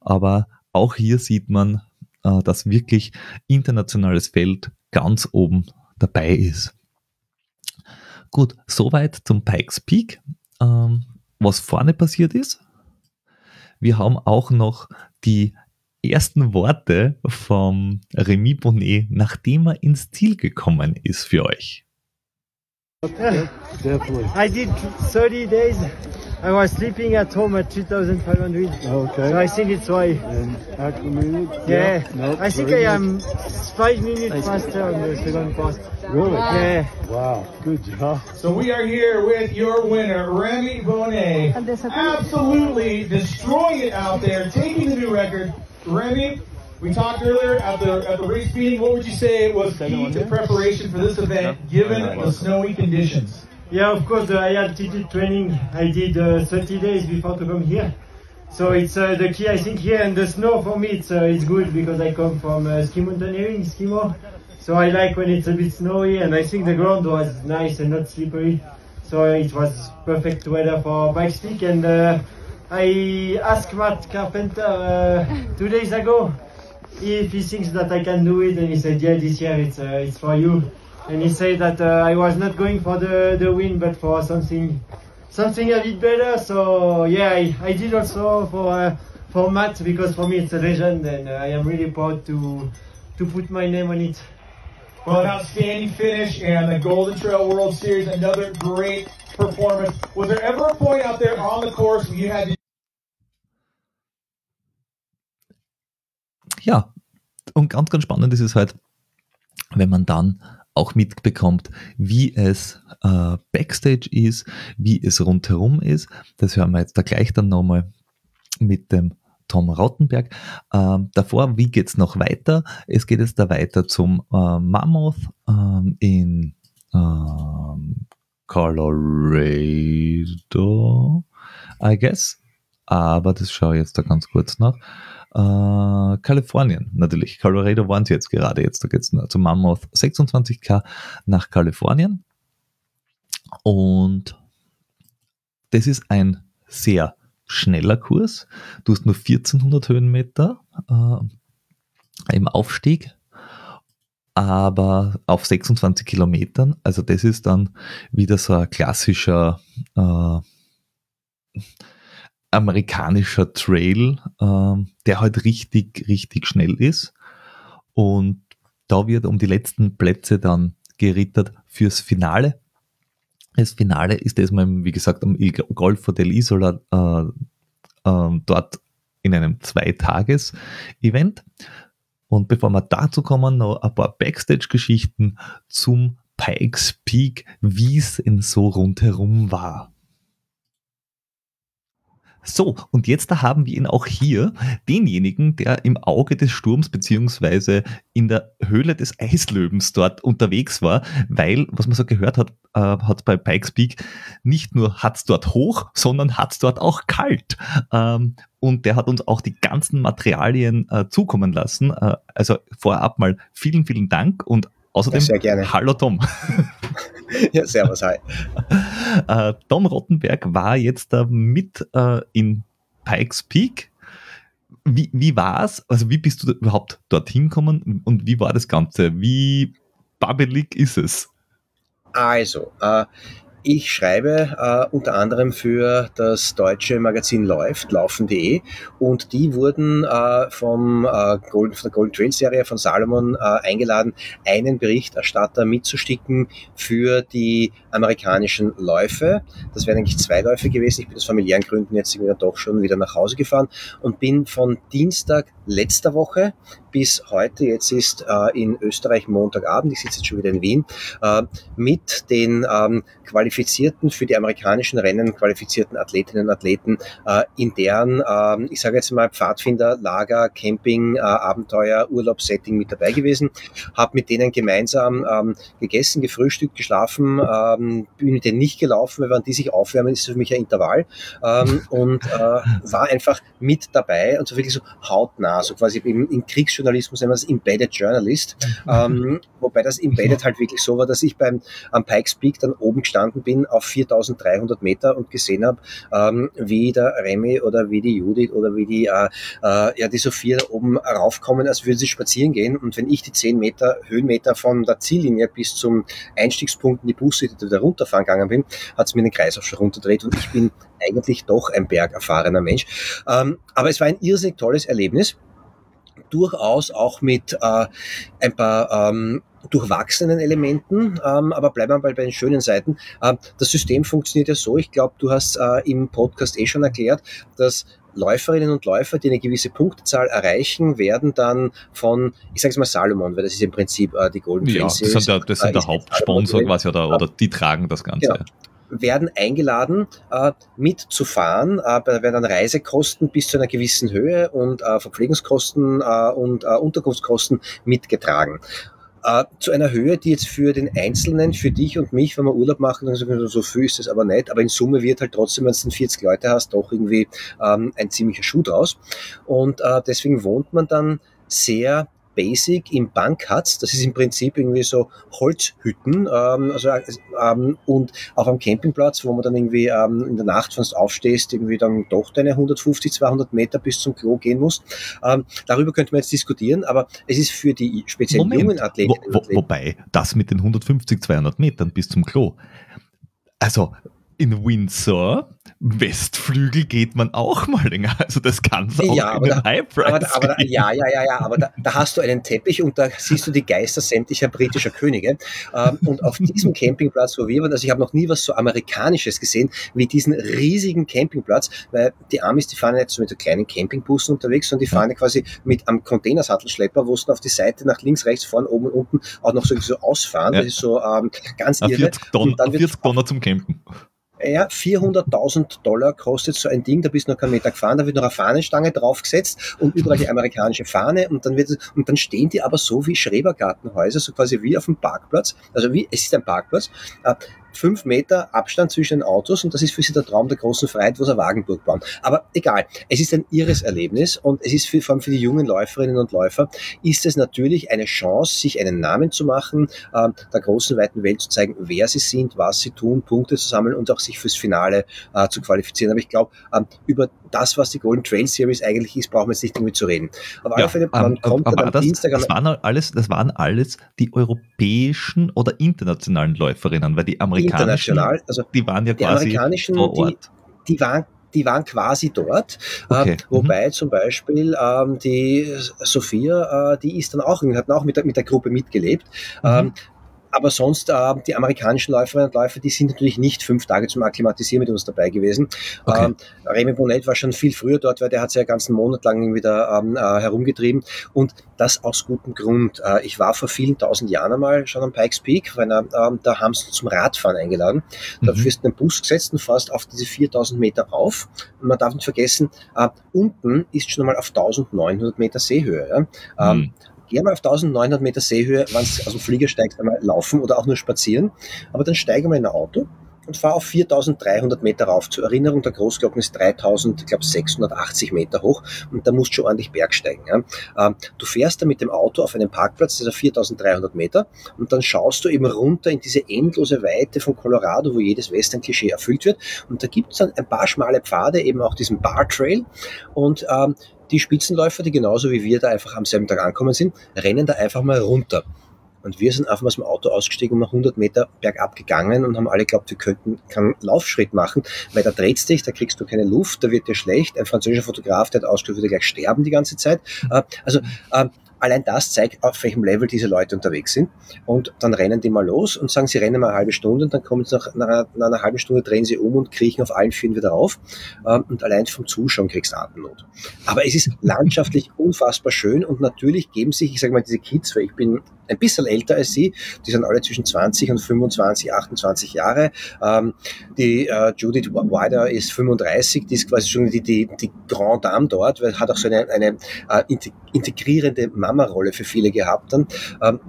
Aber auch hier sieht man, äh, dass wirklich internationales Feld ganz oben dabei ist. Gut, soweit zum Pikes Peak. Ähm, was vorne passiert ist. Wir haben auch noch die ersten Worte vom Remy Bonnet, nachdem er ins Ziel gekommen ist für euch. I did 30 days. I was sleeping at home at 3,500. Okay. So I think it's why. And acclimated? Yeah. Nope, I think I good. am five minutes faster on the second pass. Really? Yeah. Wow. Good job. So we are here with your winner, Remy Bonet. Absolutely destroying it out there, taking the new record. Remy, we talked earlier at the at the race meeting. What would you say was key to preparation for this event, given the snowy conditions? Yeah, of course, uh, I had altitude training. I did uh, 30 days before to come here. So it's uh, the key, I think, here and the snow for me, it's, uh, it's good because I come from uh, ski mountaineering, skimo. So I like when it's a bit snowy and I think the ground was nice and not slippery. So it was perfect weather for bike stick and uh, I asked Matt Carpenter uh, two days ago if he thinks that I can do it and he said, yeah, this year it's, uh, it's for you. And he said that uh, I was not going for the, the win but for something something a bit better. So yeah, I, I did also for uh, for Matt because for me it's a legend and uh, I am really proud to to put my name on it. Well, an outstanding finish and the Golden Trail World Series, another great performance. Was there ever a point out there on the course where you had to Ja, und ganz, ganz spannend ist es halt, wenn man dann auch mitbekommt, wie es äh, Backstage ist, wie es rundherum ist. Das hören wir jetzt da gleich dann nochmal mit dem Tom Rautenberg. Ähm, davor, wie geht's noch weiter? Es geht jetzt da weiter zum äh, Mammoth ähm, in ähm, Colorado, I guess. Aber das schaue ich jetzt da ganz kurz nach. Äh, Kalifornien, natürlich. Colorado waren sie jetzt gerade. Jetzt geht es zum Mammoth 26K nach Kalifornien. Und das ist ein sehr schneller Kurs. Du hast nur 1400 Höhenmeter äh, im Aufstieg, aber auf 26 Kilometern. Also das ist dann wieder so ein klassischer äh, amerikanischer Trail, ähm, der halt richtig, richtig schnell ist. Und da wird um die letzten Plätze dann gerittert fürs Finale. Das Finale ist diesmal, wie gesagt, am del Isola äh, äh, dort in einem Zweitages-Event. Und bevor wir dazu kommen, noch ein paar Backstage-Geschichten zum Pikes Peak, wie es in so rundherum war. So, und jetzt da haben wir ihn auch hier, denjenigen, der im Auge des Sturms beziehungsweise in der Höhle des Eislöwens dort unterwegs war, weil, was man so gehört hat, äh, hat bei Pikes Peak nicht nur hat's dort hoch, sondern hat's dort auch kalt. Ähm, und der hat uns auch die ganzen Materialien äh, zukommen lassen. Äh, also vorab mal vielen, vielen Dank und außerdem Ja, sehr gerne. Hallo Tom. Ja, servus, hi. Äh, Tom Rottenberg war jetzt da mit äh, in Pikes Peak. Wie, wie war es? Also wie bist du überhaupt dorthin gekommen und wie war das Ganze? Wie babbelig ist es? Also, äh, ich schreibe äh, unter anderem für das deutsche Magazin Läuft, laufen.de und die wurden äh, vom, äh, Golden, von der Golden Trail Serie von Salomon äh, eingeladen, einen Berichterstatter mitzusticken für die amerikanischen Läufe. Das wären eigentlich zwei Läufe gewesen. Ich bin aus familiären Gründen jetzt irgendwie doch schon wieder nach Hause gefahren und bin von Dienstag letzter Woche bis heute, jetzt ist äh, in Österreich Montagabend, ich sitze jetzt schon wieder in Wien, äh, mit den ähm, qualifizierten, für die amerikanischen Rennen qualifizierten Athletinnen und Athleten äh, in deren, äh, ich sage jetzt mal, Pfadfinder, Lager, Camping, äh, Abenteuer, Urlaubssetting mit dabei gewesen, habe mit denen gemeinsam ähm, gegessen, gefrühstückt, geschlafen, ähm, bin mit denen nicht gelaufen, weil wenn die sich aufwärmen, ist das für mich ein Intervall. Ähm, und äh, war einfach mit dabei und so wirklich so hautnah, so quasi im, im Kriegsjournalismus nennen wir das Embedded Journalist, ähm, wobei das Embedded halt wirklich so war, dass ich beim am Pikes Peak dann oben gestanden bin auf 4300 Meter und gesehen habe, ähm, wie der Remy oder wie die Judith oder wie die, äh, äh, ja, die Sophia da oben raufkommen, als würden sie spazieren gehen. Und wenn ich die 10 Meter Höhenmeter von der Ziellinie bis zum Einstiegspunkt in die Busse wieder runterfahren gegangen bin, hat es mir den Kreis auch schon runterdreht und ich bin eigentlich doch ein bergerfahrener Mensch. Ähm, aber es war ein irrsinnig tolles Erlebnis durchaus auch mit äh, ein paar ähm, durchwachsenen Elementen, ähm, aber bleiben wir mal bei den schönen Seiten. Ähm, das System funktioniert ja so, ich glaube, du hast äh, im Podcast eh schon erklärt, dass Läuferinnen und Läufer, die eine gewisse Punktezahl erreichen, werden dann von, ich sage es mal Salomon, weil das ist im Prinzip äh, die Golden Ja, das sind der, das sind äh, der Hauptsponsor quasi oder, oder die tragen das Ganze. Genau. Werden eingeladen, äh, mitzufahren, äh, da werden dann Reisekosten bis zu einer gewissen Höhe und äh, Verpflegungskosten äh, und äh, Unterkunftskosten mitgetragen. Äh, zu einer Höhe, die jetzt für den Einzelnen, für dich und mich, wenn wir Urlaub machen, dann sagen wir, so viel ist das aber nicht, aber in Summe wird halt trotzdem, wenn du dann 40 Leute hast, doch irgendwie ähm, ein ziemlicher Schuh draus. Und deswegen wohnt man dann sehr basic im Bankhatz. Das ist im Prinzip irgendwie so Holzhütten. Ähm, also, ähm, und auf einem Campingplatz, wo man dann irgendwie ähm, in der Nacht, wenn du aufstehst, irgendwie dann doch deine 150, 200 Meter bis zum Klo gehen musst. Ähm, darüber könnte man jetzt diskutieren, aber es ist für die speziell jungen Athleten. Wo, wo, wobei, das mit den 150, 200 Metern bis zum Klo. Also, in Windsor, Westflügel geht man auch mal länger. Also das kann es auch Ja, aber in da- aber, da- aber da, ja, ja, ja, ja, aber da, da hast du einen Teppich und da siehst du die Geister sämtlicher britischer Könige. Ähm, und auf diesem Campingplatz, wo wir waren, also ich habe noch nie was so Amerikanisches gesehen, wie diesen riesigen Campingplatz, weil die Amis, die fahren nicht so mit so kleinen Campingbussen unterwegs, sondern die fahren ja quasi mit am Containersattelschlepper, wo sie dann auf die Seite nach links, rechts, vorn, oben und unten auch noch so, so ausfahren. Ja. Das ist so ähm, ganz irre. 40 Tonnen, Und dann auf wird 40 Tonnen zum Campen. Ja, 400.000 Dollar kostet so ein Ding, da bist du noch keinen Meter gefahren, da wird noch eine Fahnenstange draufgesetzt und überall die amerikanische Fahne und dann wird und dann stehen die aber so wie Schrebergartenhäuser, so quasi wie auf dem Parkplatz, also wie, es ist ein Parkplatz, äh, fünf Meter Abstand zwischen den Autos und das ist für sie der Traum der großen Freiheit, wo sie Wagenburg bauen. Aber egal, es ist ein irres Erlebnis und es ist für, vor allem für die jungen Läuferinnen und Läufer, ist es natürlich eine Chance, sich einen Namen zu machen, äh, der großen, weiten Welt zu zeigen, wer sie sind, was sie tun, Punkte zu sammeln und auch sich fürs Finale äh, zu qualifizieren. Aber ich glaube, ähm, über das, was die Golden Trail Series eigentlich ist, brauchen wir jetzt nicht irgendwie zu reden. Aber auf alle Fälle, man ähm, kommt aber dann am das, Dienstag das, waren alles, das waren alles die europäischen oder internationalen Läuferinnen, weil die amerikanischen, international, also die waren ja die quasi amerikanischen, vor die, Ort. die waren die waren quasi dort, Okay, äh, wobei zum Beispiel ähm, die Sophia, äh, die ist dann auch, hat auch mit der, mit der Gruppe mitgelebt. Ähm, aber sonst, äh, die amerikanischen Läuferinnen und Läufer, die sind natürlich nicht fünf Tage zum Akklimatisieren mit uns dabei gewesen. Okay. Ähm, Remy Bonnet war schon viel früher dort, weil der hat sich ja ganzen Monat lang wieder ähm, äh, herumgetrieben. Und das aus gutem Grund. Äh, ich war vor vielen tausend Jahren einmal schon am Pikes Peak, weil äh, ähm, da haben sie zum Radfahren eingeladen. Da Mhm. wirst du in den Bus gesetzt und fährst auf diese 4000 Meter rauf. Und man darf nicht vergessen, äh, unten ist schon einmal auf 1900 Meter Seehöhe. Ja? Ähm, Mhm. Mal auf 1900 Meter Seehöhe, wenn du aus dem Flieger steigst, einmal laufen oder auch nur spazieren. Aber dann steige mal in ein Auto und fahr auf 4300 Meter rauf. Zur Erinnerung, der Großglocken ist 3680 ich glaube, 680 Meter hoch und da musst du schon ordentlich bergsteigen. Ja. Ähm, du fährst dann mit dem Auto auf einen Parkplatz, dieser 4300 Meter und dann schaust du eben runter in diese endlose Weite von Colorado, wo jedes Western-Klischee erfüllt wird. Und da gibt es dann ein paar schmale Pfade, eben auch diesen Bar Trail und ähm, die Spitzenläufer, die genauso wie wir da einfach am selben Tag ankommen sind, rennen da einfach mal runter. Und wir sind einfach mal aus dem Auto ausgestiegen und mal 100 Meter bergab gegangen und haben alle geglaubt, wir könnten keinen Laufschritt machen, weil da dreht's dich, da kriegst du keine Luft, da wird dir schlecht. Ein französischer Fotograf, der hat ausgestellt, würde gleich sterben die ganze Zeit. Äh, Also, äh, allein das zeigt, auf welchem Level diese Leute unterwegs sind. Und dann rennen die mal los und sagen, sie rennen mal eine halbe Stunde und dann kommen sie nach, nach, einer, nach einer halben Stunde, drehen sie um und kriechen auf allen Vieren wieder auf. Ähm, und allein vom Zuschauen kriegst du Atemnot. Aber es ist landschaftlich unfassbar schön und natürlich geben sich, ich sage mal, diese Kids, weil ich bin ein bisschen älter als sie, die sind alle zwischen 20 und 25, 28 Jahre. Ähm, die äh, Judith Wider ist 35, die ist quasi schon die, die, die Grand Dame dort, weil hat auch so eine, eine äh, integrierende Mama-Rolle für viele gehabt dann. Ähm,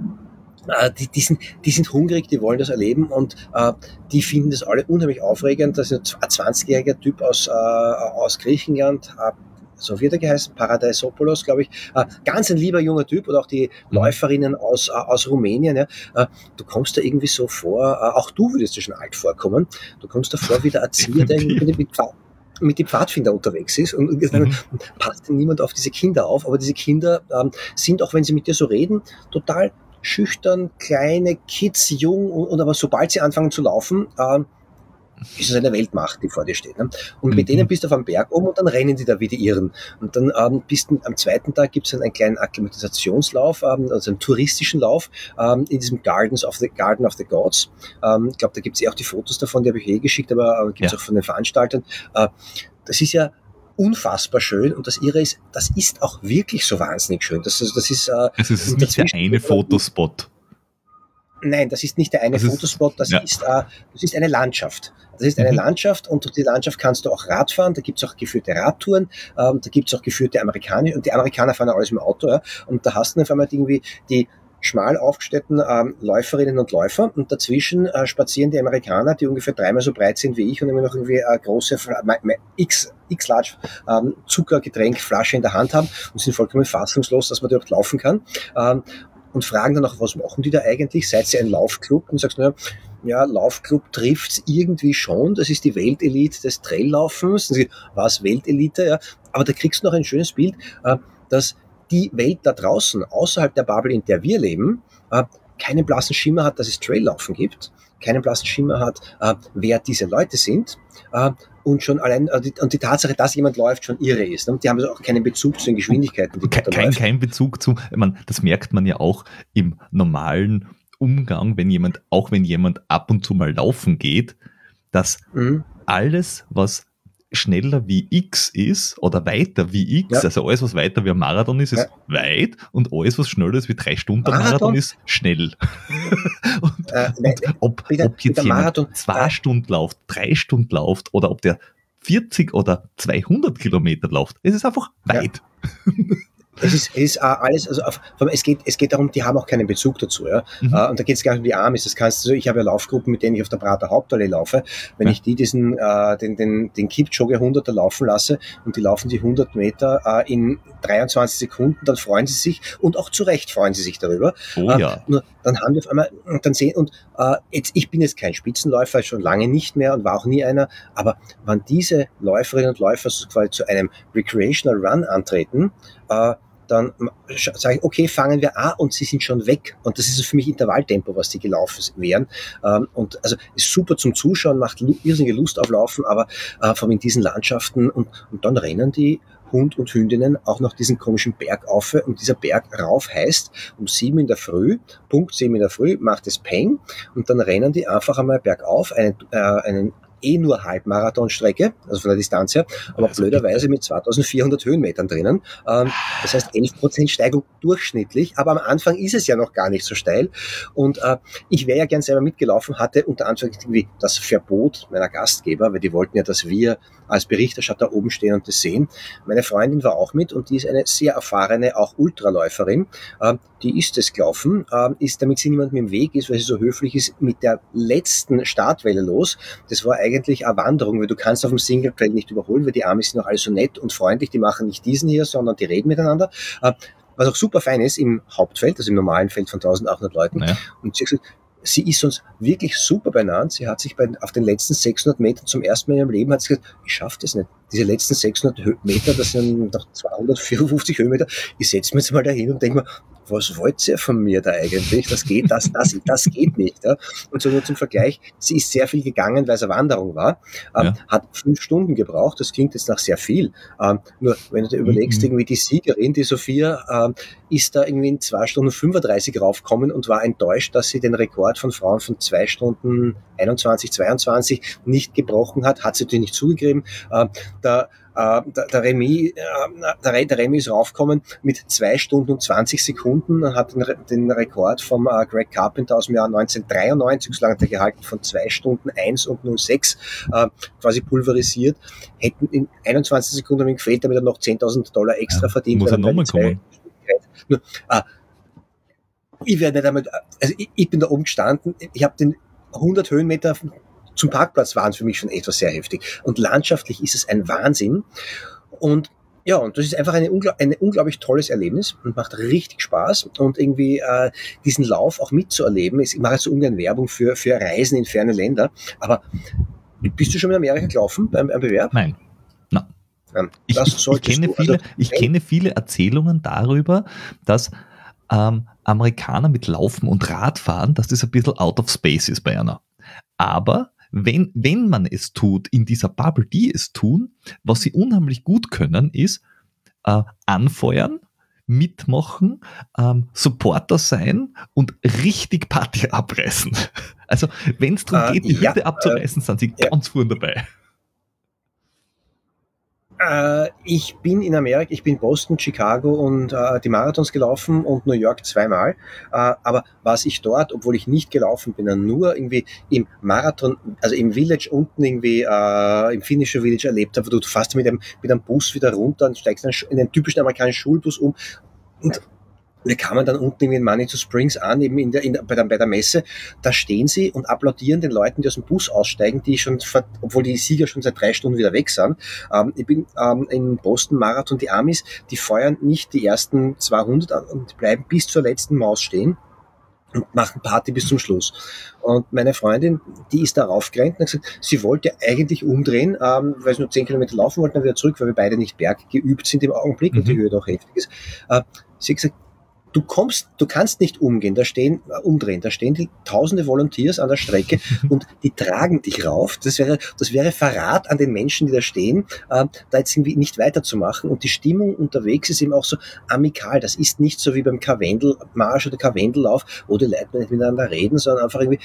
äh, die, die, sind, die sind hungrig, die wollen das erleben und äh, die finden das alle unheimlich aufregend. Das ist ein 20-jähriger Typ aus, äh, aus Griechenland, äh, so wird er geheißen, Paradiesopoulos, glaube ich. Äh, ganz ein lieber junger Typ oder auch die mhm. Läuferinnen aus, äh, aus Rumänien. Ja. Äh, du kommst da irgendwie so vor, äh, auch du würdest dir schon alt vorkommen, du kommst da vor wie der Erzieher, der mit, mit, mit die Pfadfinder unterwegs ist und mhm. passt niemand auf diese Kinder auf, aber diese Kinder ähm, sind, auch wenn sie mit dir so reden, total schüchtern, kleine Kids, jung und, und aber sobald sie anfangen zu laufen, ähm, ist es eine Weltmacht, die vor dir steht. Ne? Und mhm. mit denen bist du auf einem Berg oben und dann rennen die da wie die Irren. Und dann ähm, bist du, am zweiten Tag gibt es einen kleinen Akklimatisationslauf, ähm, also einen touristischen Lauf ähm, in diesem Gardens of the Garden of the Gods. Ähm, ich glaube, da gibt es eh auch die Fotos davon, die habe ich eh geschickt, aber äh, gibt es ja. auch von den Veranstaltern. Äh, das ist ja unfassbar schön und das Irre ist, das ist auch wirklich so wahnsinnig schön. Das, das ist, äh, es ist nicht der eine Fotospot. Nein, das ist nicht der eine das Fotospot, das, ja. ist, äh, das ist eine Landschaft. Das ist eine mhm. Landschaft und durch die Landschaft kannst du auch Radfahren, da gibt's auch geführte Radtouren, ähm, da gibt's auch geführte Amerikaner und die Amerikaner fahren alles im Auto, ja, und da hast du auf einmal irgendwie die schmal aufgestellten ähm, Läuferinnen und Läufer und dazwischen äh, spazieren die Amerikaner, die ungefähr dreimal so breit sind wie ich und immer noch irgendwie eine große X, X-Large ähm, Zuckergetränkflasche in der Hand haben und sind vollkommen fassungslos, dass man dort laufen kann. Ähm, und fragen dann auch, was machen die da eigentlich? Seid ihr ein Laufclub? Und sagst, naja, ja, Laufclub trifft's irgendwie schon. Das ist die Weltelite des Traillaufens. Was Weltelite? Ja. Aber da kriegst du noch ein schönes Bild, äh, dass die Welt da draußen, außerhalb der Bubble, in der wir leben, äh, keinen blassen Schimmer hat, dass es Traillaufen gibt, keinen blassen Schimmer hat, äh, wer diese Leute sind und schon allein und die Tatsache, dass jemand läuft, schon irre ist. Und die haben also auch keinen Bezug zu den Geschwindigkeiten. Die kein, kein, kein Bezug zu, ich meine, das merkt man ja auch im normalen Umgang, wenn jemand, auch wenn jemand ab und zu mal laufen geht, dass mhm. alles, was schneller wie X ist oder weiter wie X, ja. also alles, was weiter wie ein Marathon ist, ist ja. weit und alles, was schneller ist wie drei Stunden Marathon, Marathon ist schnell. und, äh, und ob, wieder, ob jetzt jemand Marathon, zwei Stunden läuft, drei Stunden läuft oder ob der 40 oder 200 Kilometer läuft, es ist einfach weit. Ja. Es ist, es ist alles, also auf, es geht, es geht darum, die haben auch keinen Bezug dazu, ja. Mhm. Uh, und da geht es gar nicht um die Amis. Das kannst du, ich habe ja Laufgruppen, mit denen ich auf der Prater Hauptallee laufe. Wenn ja. ich die diesen, uh, den, den, den Kipchoge 100er laufen lasse und die laufen die 100 Meter uh, in 23 Sekunden, dann freuen sie sich und auch zu Recht freuen sie sich darüber. Oh, ja. Nur dann haben wir auf einmal, dann sehen, und jetzt, ich bin jetzt kein Spitzenläufer, schon lange nicht mehr und war auch nie einer, aber wann diese Läuferinnen und Läufer so quasi zu einem Recreational Run antreten, dann sage ich, okay, fangen wir an und sie sind schon weg. Und das ist für mich Intervalltempo, was die gelaufen wären. Ähm, und also ist super zum Zuschauen, macht irrsinnige Lust auf Laufen, aber äh, vor allem in diesen Landschaften und, und dann rennen die Hund und Hündinnen auch noch diesen komischen Berg auf und dieser Berg rauf heißt, um sieben in der Früh, Punkt sieben in der Früh, macht es Peng und dann rennen die einfach einmal bergauf einen, äh, einen eh nur Halbmarathonstrecke, also von der Distanz her, aber also blöderweise mit 2400 Höhenmetern drinnen. Ähm, das heißt 11% Steigung durchschnittlich, aber am Anfang ist es ja noch gar nicht so steil. Und äh, ich wäre ja gern selber mitgelaufen, hatte unter anderem irgendwie das Verbot meiner Gastgeber, weil die wollten ja, dass wir als Berichterstatter oben stehen und das sehen. Meine Freundin war auch mit und die ist eine sehr erfahrene, auch Ultraläuferin. Die ist es gelaufen, ähm, ist, damit sie niemandem im Weg ist, weil sie so höflich ist, mit der letzten Startwelle los. Das war eigentlich eine Wanderung, weil du kannst auf dem Single Trail nicht überholen, weil die Amis sind auch alle so nett und freundlich, die machen nicht diesen hier, sondern die reden miteinander. Äh, was auch super fein ist im Hauptfeld, also im normalen Feld von 1800 Leuten. Ja. Und sie sie ist uns wirklich super benannt. Sie hat sich bei, auf den letzten 600 Metern zum ersten Mal in ihrem Leben hat sie gesagt, ich schaffe das nicht. Diese letzten 600 Meter, das sind noch 254 Höhenmeter. Ich setze mich jetzt mal dahin und denke mir, was wollt ihr von mir da eigentlich? Das geht, das, das, das geht nicht. Ja? Und so nur zum Vergleich, sie ist sehr viel gegangen, weil es eine Wanderung war, ähm, ja. hat fünf Stunden gebraucht, das klingt jetzt nach sehr viel. Ähm, nur wenn du dir überlegst, mhm. irgendwie die Siegerin, die Sophia, ähm, ist da irgendwie in zwei Stunden 35 raufgekommen und war enttäuscht, dass sie den Rekord von Frauen von zwei Stunden 21, 22 nicht gebrochen hat, hat sie natürlich nicht zugegeben. Ähm, da äh, der, der, Remy, äh, der, Remy ist raufgekommen mit zwei Stunden und 20 Sekunden und hat den, den Rekord vom äh, Greg Carpenter aus dem Jahr 1993, so lange hat er gehalten, von zwei Stunden 1 und 06 äh, quasi pulverisiert. Hätten in 21 Sekunden ihm gefehlt, damit er noch 10.000 Dollar extra ja, verdient. Muss er nochmal kommen. Nur, äh, ich werde nicht einmal, also ich, ich bin da oben gestanden, ich habe den 100 Höhenmeter zum Parkplatz waren für mich schon etwas sehr heftig. Und landschaftlich ist es ein Wahnsinn. Und ja, und das ist einfach eine, ungl ein unglaublich tolles Erlebnis und macht richtig Spaß. Und irgendwie äh, diesen Lauf auch mitzuerleben, ist, ich mache jetzt so ungern Werbung für, für Reisen in ferne Länder, aber bist du schon in Amerika gelaufen beim, beim Bewerb? Nein. Nein. Ja, ich, ich, ich, kenne du, viele, also, ich kenne viele Erzählungen darüber, dass ähm, Amerikaner mit Laufen und Radfahren, dass das ein bisschen out of space ist bei einer. Aber wenn, wenn man es tut, in dieser Bubble, die es tun, was sie unheimlich gut können, ist äh, anfeuern, mitmachen, ähm, Supporter sein und richtig Party abreißen. Also wenn es darum äh, geht, die ja, Hütte abzureißen, äh, sind sie ja. ganz vorn dabei. Äh, ich bin in Amerika, ich bin Boston, Chicago und äh, die Marathons gelaufen und New York zweimal. Äh, aber was ich dort, obwohl ich nicht gelaufen bin, nur irgendwie im Marathon, also im Village unten irgendwie äh, im finnischen Village erlebt habe, wo du fast mit einem, mit einem Bus wieder runter und steigst in einen typischen amerikanischen Schulbus um und wir kamen dann unten in Manitou Springs an, eben in der, in, bei, der, bei der Messe. Da stehen sie und applaudieren den Leuten, die aus dem Bus aussteigen, die schon, obwohl die Sieger schon seit drei Stunden wieder weg sind. Ähm, ich bin ähm, in Boston Marathon, die Amis, die feuern nicht die ersten 200 an und bleiben bis zur letzten Maus stehen und machen Party bis zum Schluss. Und meine Freundin, die ist da raufgerannt und hat gesagt, sie wollte eigentlich umdrehen, ähm, weil sie nur 10 Kilometer laufen wollten, dann wieder zurück, weil wir beide nicht berggeübt sind im Augenblick mhm. und die mhm. Höhe doch heftig ist. Äh, sie hat gesagt, du kommst, du kannst nicht umgehen, da stehen, äh, umdrehen, da stehen die tausende Volunteers an der Strecke und die tragen dich rauf. Das wäre, das wäre Verrat an den Menschen, die da stehen, äh, da jetzt irgendwie nicht weiterzumachen. Und die Stimmung unterwegs ist eben auch so amikal. Das ist nicht so wie beim Karwendelmarsch oder Karwendellauf, wo die Leute nicht miteinander reden, sondern einfach irgendwie,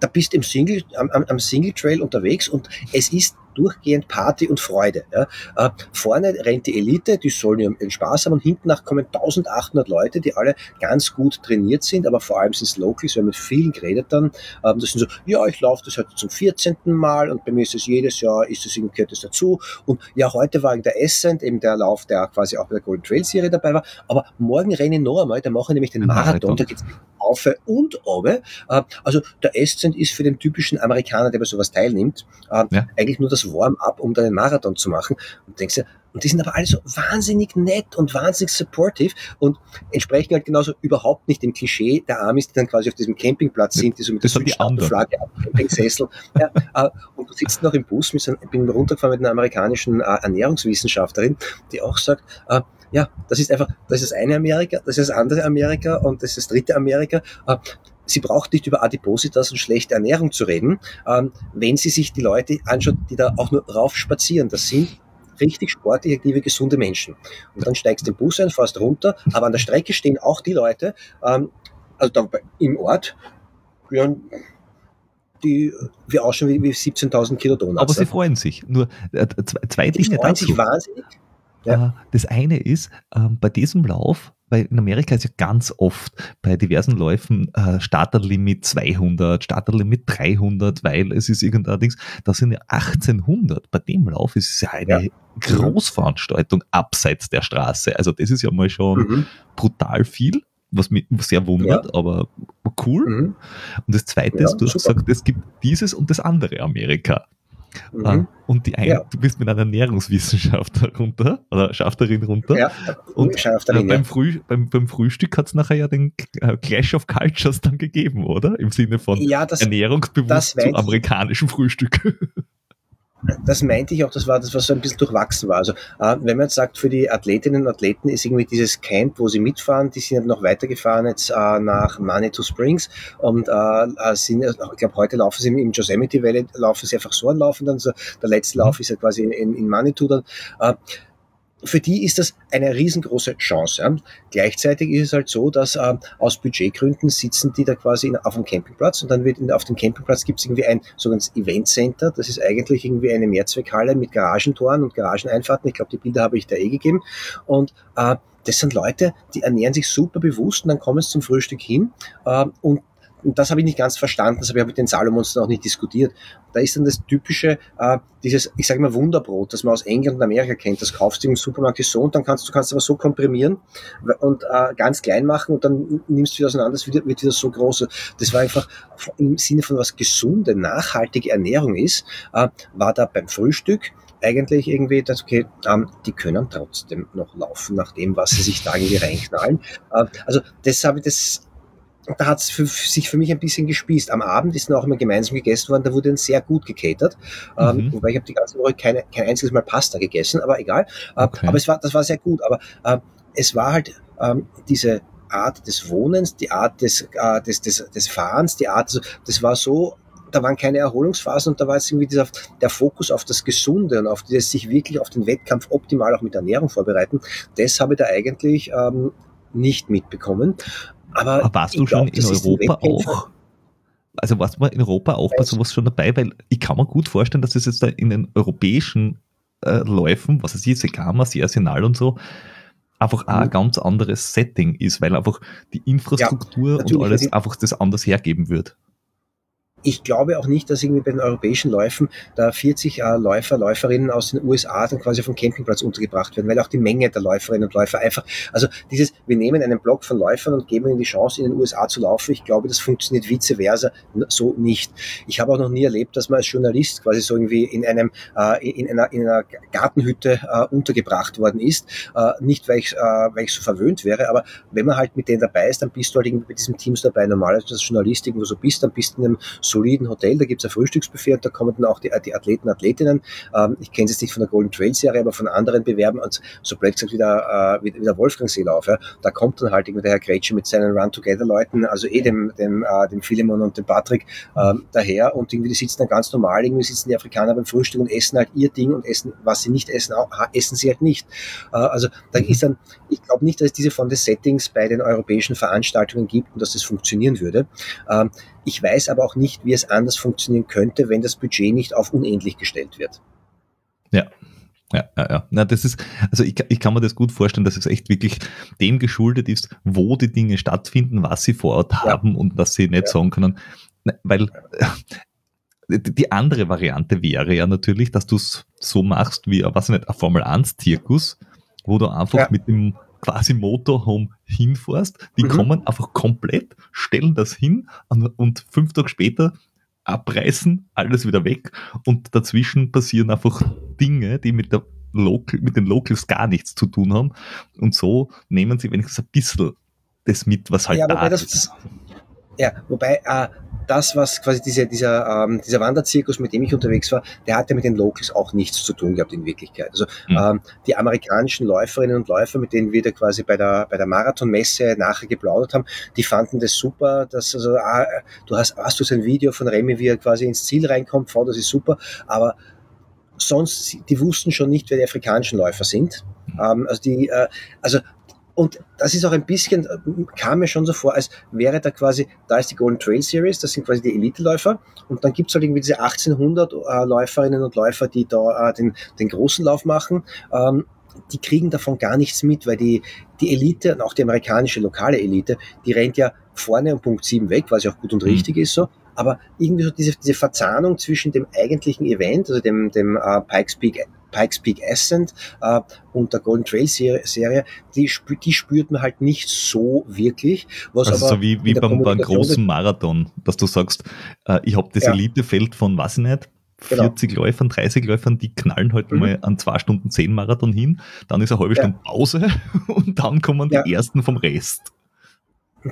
da bist du im Single, am, am Single Trail unterwegs und es ist durchgehend Party und Freude. Ja. Äh, vorne rennt die Elite, die sollen ihren Spaß haben und hinten nach kommen 1800 Leute, die alle ganz gut trainiert sind, aber vor allem sind es Locals, wir haben mit vielen geredet dann. Ähm, das sind so, ja, ich laufe das heute zum 14. Mal und bei mir ist es jedes Jahr, ist es gehört das dazu. Und ja, heute war in der Ascent, eben der Lauf, der quasi auch bei der Golden Trail Serie dabei war, aber morgen renne ich noch einmal, da mache ich nämlich den Marathon, da geht's auf und oben. Äh, also der Ascent ist für den typischen Amerikaner, der bei sowas teilnimmt, äh, ja. eigentlich nur das Warm-up, um dann einen Marathon zu machen. Und denkst du, und die sind aber alle so wahnsinnig nett und wahnsinnig supportive und entsprechen halt genauso überhaupt nicht dem Klischee der Amis, die dann quasi auf diesem Campingplatz sind, die so mit der Südstaatenflagge am Campingsessel. ja, äh, und du sitzt noch im Bus, mit so, ich bin runtergefahren mit einer amerikanischen äh, Ernährungswissenschaftlerin, die auch sagt, äh, ja, das ist einfach, das ist das eine Amerika, das ist das andere Amerika und das ist das dritte Amerika. Sie braucht nicht über Adipositas und schlechte Ernährung zu reden, ähm, wenn sie sich die Leute anschaut, die da auch nur rauf spazieren. Das sind richtig sportlich aktive, gesunde Menschen. Und dann steigst du den Bus ein, fährst runter, aber an der Strecke stehen auch die Leute, ähm, also da im Ort, ja, die wir ausschauen wie, wie 17.000 Kilo Donuts. Aber sie freuen sich. Nur äh, zwei Dinge die freuen dazu. sich wahnsinnig. Ja. Äh, das eine ist, ähm, bei diesem Lauf weil in Amerika ist ja ganz oft bei diversen Läufen äh, Starterlimit 200, Starterlimit 300, weil es ist irgendallerdings, das sind ja 1800. Bei dem Lauf ist es ja eine ja. Großveranstaltung abseits der Straße. Also das ist ja mal schon mhm. brutal viel, was mich sehr wundert, ja. aber cool. Mhm. Und das zweite ja, ist, du hast gesagt, es gibt dieses und das andere Amerika. Mhm. Ah, und die eine, ja. du bist mit einer Ernährungswissenschaftler runter, oder Schafterin runter. Ja, und äh, beim, Früh, beim, beim Frühstück hat es nachher ja den äh, Clash of Cultures dann gegeben, oder? Im Sinne von ja, das, ernährungsbewusst zu amerikanischem Frühstück. das meinte ich auch, das war das, was so ein bisschen durchwachsen war. Also äh, wenn man jetzt sagt, für die Athletinnen und Athleten ist irgendwie dieses Camp, wo sie mitfahren, die sind noch weitergefahren jetzt äh, nach Manitou Springs und äh, äh sind, ich glaube, heute laufen sie im Yosemite Valley, laufen sie einfach so anlaufen, dann so, der letzte Lauf ist ja quasi in, in Manitou dann. Für die ist das eine riesengroße Chance. Ja. Gleichzeitig ist es halt so, dass äh, aus Budgetgründen sitzen die da quasi in, auf dem Campingplatz und dann wird in, auf dem Campingplatz gibt es irgendwie ein sogenanntes Event Center. Das ist eigentlich irgendwie eine Mehrzweckhalle mit Garagentoren und Garageneinfahrten. Ich glaube, die Bilder habe ich da eh gegeben. Und äh, das sind Leute, die ernähren sich super bewusst und dann kommen sie zum Frühstück hin äh, und und das habe ich nicht ganz verstanden, das habe ich mit den Salomons noch nicht diskutiert. Da ist dann das typische, äh, dieses, ich sage mal Wunderbrot, das man aus England und Amerika kennt. Das kaufst du im Supermarkt so und dann kannst du kannst aber so komprimieren und äh, ganz klein machen und dann nimmst du wieder auseinander, wird, wird wieder so groß. Das war einfach im Sinne von was gesunde, nachhaltige Ernährung ist, äh, war da beim Frühstück eigentlich irgendwie, dass, okay, ähm, die können trotzdem noch laufen nach dem, was sie sich da irgendwie reinknallen. Äh, also das habe ich, das da hat es sich für mich ein bisschen gespießt. Am Abend ist dann auch immer gemeinsam gegessen worden, da wurde dann sehr gut gecatert. Ähm, mhm. Ähm, wobei ich habe die ganze Woche keine, kein einziges Mal Pasta gegessen, aber egal. Äh, okay. Aber es war, das war sehr gut. Aber äh, es war halt ähm, diese Art des Wohnens, die Art des, äh, des, des, des Fahrens, die Art, das war so da waren keine Erholungsphasen und da war jetzt irgendwie dieser, der Fokus auf das Gesunde und auf dieses sich wirklich auf den Wettkampf optimal auch mit Ernährung vorbereiten. Das habe ich da eigentlich ähm, nicht mitbekommen. Aber, Aber warst du schon glaub, in Europa auch? Also warst du mal in Europa auch bei sowas schon dabei? Weil ich kann mir gut vorstellen, dass es jetzt da in den europäischen äh, Läufen, was es ist, Sekama, Arsenal und so, einfach mhm. ein ganz anderes Setting ist, weil einfach die Infrastruktur ja, und alles einfach das anders hergeben wird. Ich glaube auch nicht, dass irgendwie bei den europäischen Läufen da 40 äh, Läufer, Läuferinnen aus den USA dann quasi dem Campingplatz untergebracht werden, weil auch die Menge der Läuferinnen und Läufer einfach, also dieses, wir nehmen einen Block von Läufern und geben ihnen die Chance, in den USA zu laufen. Ich glaube, das funktioniert vice versa so nicht. Ich habe auch noch nie erlebt, dass man als Journalist quasi so irgendwie in einem, äh, in einer, in einer Gartenhütte äh, untergebracht worden ist. Äh, nicht, weil ich, äh, weil ich so verwöhnt wäre, aber wenn man halt mit denen dabei ist, dann bist du halt irgendwie bei diesem Teams dabei. Normalerweise als Journalist irgendwo so bist, dann bist du in einem soliden Hotel, da gibt es ein Frühstücksbuffet und da kommen dann auch die, die Athleten, Athletinnen. Ähm, ich kenne es jetzt nicht von der Golden Trail Serie, aber von anderen Bewerben und so blöd gesagt wie der, äh, wie, wie der Wolfgang Seelauf. Ja. Da kommt dann halt irgendwie der Herr Gretsche mit seinen Run-Together-Leuten, also eh dem, dem, äh, dem Philemon und dem Patrick ähm, daher und irgendwie die sitzen dann ganz normal, irgendwie sitzen die Afrikaner beim Frühstück und essen halt ihr Ding und essen, was sie nicht essen, auch, essen sie halt nicht. Äh, also da ist dann, ich glaube nicht, dass es diese Form des Settings bei den europäischen Veranstaltungen gibt und dass das funktionieren würde. Ähm, ich weiß aber auch nicht, wie es anders funktionieren könnte, wenn das Budget nicht auf unendlich gestellt wird. Ja, ja, ja, ja. Na, das ist, also ich, ich kann mir das gut vorstellen, dass es echt wirklich dem geschuldet ist, wo die Dinge stattfinden, was sie vor Ort ja. haben und dass sie nicht ja. sagen können. Weil äh, die andere Variante wäre ja natürlich, dass du es so machst wie, was nicht, ein Formel 1 Zirkus, wo du einfach ja. mit dem quasi Motorhome hinfährst, die mhm. kommen einfach komplett, stellen das hin und fünf Tage später abreißen, alles wieder weg und dazwischen passieren einfach Dinge, die mit der Local, mit den Locals gar nichts zu tun haben und so nehmen sie wenigstens ein bisschen das mit, was halt ja, da ist. Ja, wobei äh, das, was quasi diese, dieser, ähm, dieser Wanderzirkus, mit dem ich unterwegs war, der hatte mit den Locals auch nichts zu tun gehabt in Wirklichkeit. Also mhm. ähm, die amerikanischen Läuferinnen und Läufer, mit denen wir da quasi bei der, bei der Marathonmesse nachher geplaudert haben, die fanden das super, dass also, ah, du hast, hast du so ein Video von Remy, wie er quasi ins Ziel reinkommt, wow, das ist super, aber sonst, die wussten schon nicht, wer die afrikanischen Läufer sind. Mhm. Ähm, also die, äh, also und das ist auch ein bisschen, kam mir schon so vor, als wäre da quasi, da ist die Golden Trail Series, das sind quasi die Elite-Läufer. Und dann gibt's halt irgendwie diese 1800 äh, Läuferinnen und Läufer, die da äh, den, den großen Lauf machen. Ähm, die kriegen davon gar nichts mit, weil die, die Elite und auch die amerikanische lokale Elite, die rennt ja vorne um Punkt 7 weg, was ja auch gut und mhm. richtig ist so. Aber irgendwie so diese, diese Verzahnung zwischen dem eigentlichen Event, also dem, dem äh, Pikes Peak Pikes Peak Ascent äh, und der Golden Trail Serie, die, spü die spürt man halt nicht so wirklich. Was also aber so wie, wie beim, beim großen Marathon, dass du sagst, äh, ich habe das ja. Elitefeld von, was ich nicht, 40 genau. Läufern, 30 Läufern, die knallen halt mhm. mal an zwei Stunden 10 Marathon hin, dann ist eine halbe ja. Stunde Pause und dann kommen die ja. ersten vom Rest.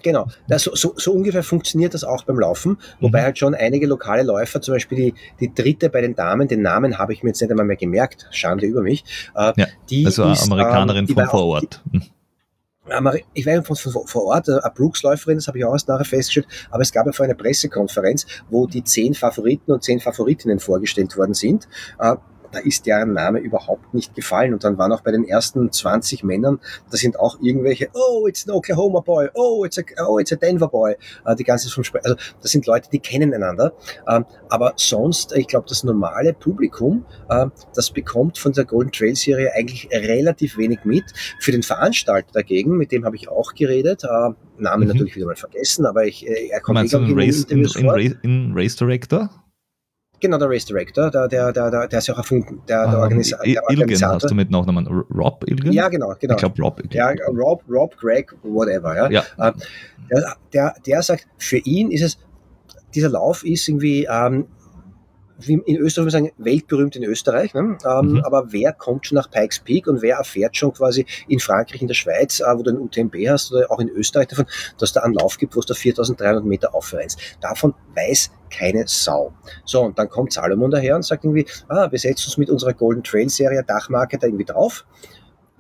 Genau, das, so, so, ungefähr funktioniert das auch beim Laufen, wobei mhm. halt schon einige lokale Läufer, zum Beispiel die, die dritte bei den Damen, den Namen habe ich mir jetzt nicht einmal mehr gemerkt, Schande über mich. Äh, ja, die also ist, Amerikanerin ähm, von vor Ort. Die, ich war von, von, vor Ort, eine Brooks-Läuferin, das habe ich auch erst nachher festgestellt, aber es gab ja vor einer Pressekonferenz, wo die zehn Favoriten und zehn Favoritinnen vorgestellt worden sind. Äh, da ist deren Name überhaupt nicht gefallen. Und dann waren auch bei den ersten 20 Männern, da sind auch irgendwelche, oh, it's an Oklahoma Boy, oh, it's a, oh, it's a Denver Boy. Äh, die ganze vom also das sind Leute, die kennen einander. Ähm, aber sonst, ich glaube, das normale Publikum, äh, das bekommt von der Golden Trail Serie eigentlich relativ wenig mit. Für den Veranstalter dagegen, mit dem habe ich auch geredet, äh, Namen mhm. natürlich wieder mal vergessen, aber ich, er kommt Meinst eh, in, Race, in, in, in Race Director? Genau, der Race Director, der, der, der, der, ist ja auch erfunden, der, der, ah, Organisa der Ilgen hast du mit Nachnamen Rob Ilgen? Ja, genau, genau. Ich glaube Rob. Ja, Rob, Rob, Greg, whatever. Ja. ja. Ähm, der, der, der sagt, für ihn ist es, dieser Lauf ist irgendwie ähm, wie in Österreich sagen, weltberühmt in Österreich. Ne? Ähm, mhm. Aber wer kommt schon nach Pikes Peak und wer erfährt schon quasi in Frankreich, in der Schweiz, äh, wo du ein UTMB hast oder auch in Österreich davon, dass da einen Lauf gibt, wo es da 4300 Meter aufrennst. Davon weiß keine Sau. So, und dann kommt Salomon daher und sagt irgendwie, ah, wir setzen uns mit unserer Golden Trail Serie Dachmarke da irgendwie drauf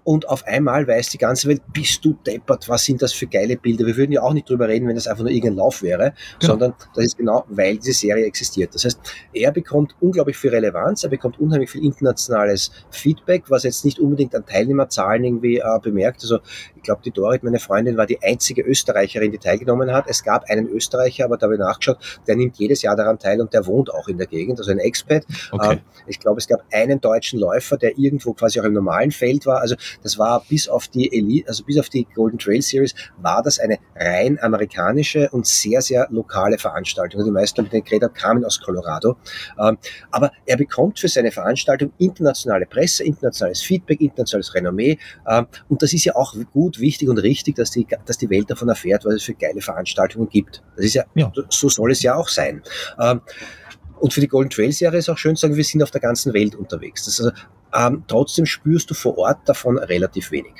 und auf einmal weiß die ganze Welt, bist du deppert, was sind das für geile Bilder. Wir würden ja auch nicht drüber reden, wenn das einfach nur irgendein Lauf wäre, genau. sondern das ist genau, weil diese Serie existiert. Das heißt, er bekommt unglaublich viel Relevanz, er bekommt unheimlich viel internationales Feedback, was jetzt nicht unbedingt an Teilnehmerzahlen irgendwie äh, bemerkt. Also glaube, die Dorit, meine Freundin, war die einzige Österreicherin, die teilgenommen hat. Es gab einen Österreicher, aber da habe ich nachgeschaut, der nimmt jedes Jahr daran teil und der wohnt auch in der Gegend, also ein Expat. Okay. Äh, ich glaube, es gab einen deutschen Läufer, der irgendwo quasi auch im normalen Feld war. Also das war bis auf die Elite, also bis auf die Golden Trail Series, war das eine rein amerikanische und sehr, sehr lokale Veranstaltung. Die meisten mit den Greta kamen aus Colorado. Ähm, aber er bekommt für seine Veranstaltung internationale Presse, internationales Feedback, internationales Renommee. Ähm, und das ist ja auch gut, wichtig und richtig, dass die, dass die Welt davon erfährt, was es für geile Veranstaltungen gibt. Das ist ja, ja. so soll es ja auch sein. Ähm, und für die Golden Trail Serie ist auch schön zu sagen, wir sind auf der ganzen Welt unterwegs. Das also, ähm, trotzdem spürst du vor Ort davon relativ wenig.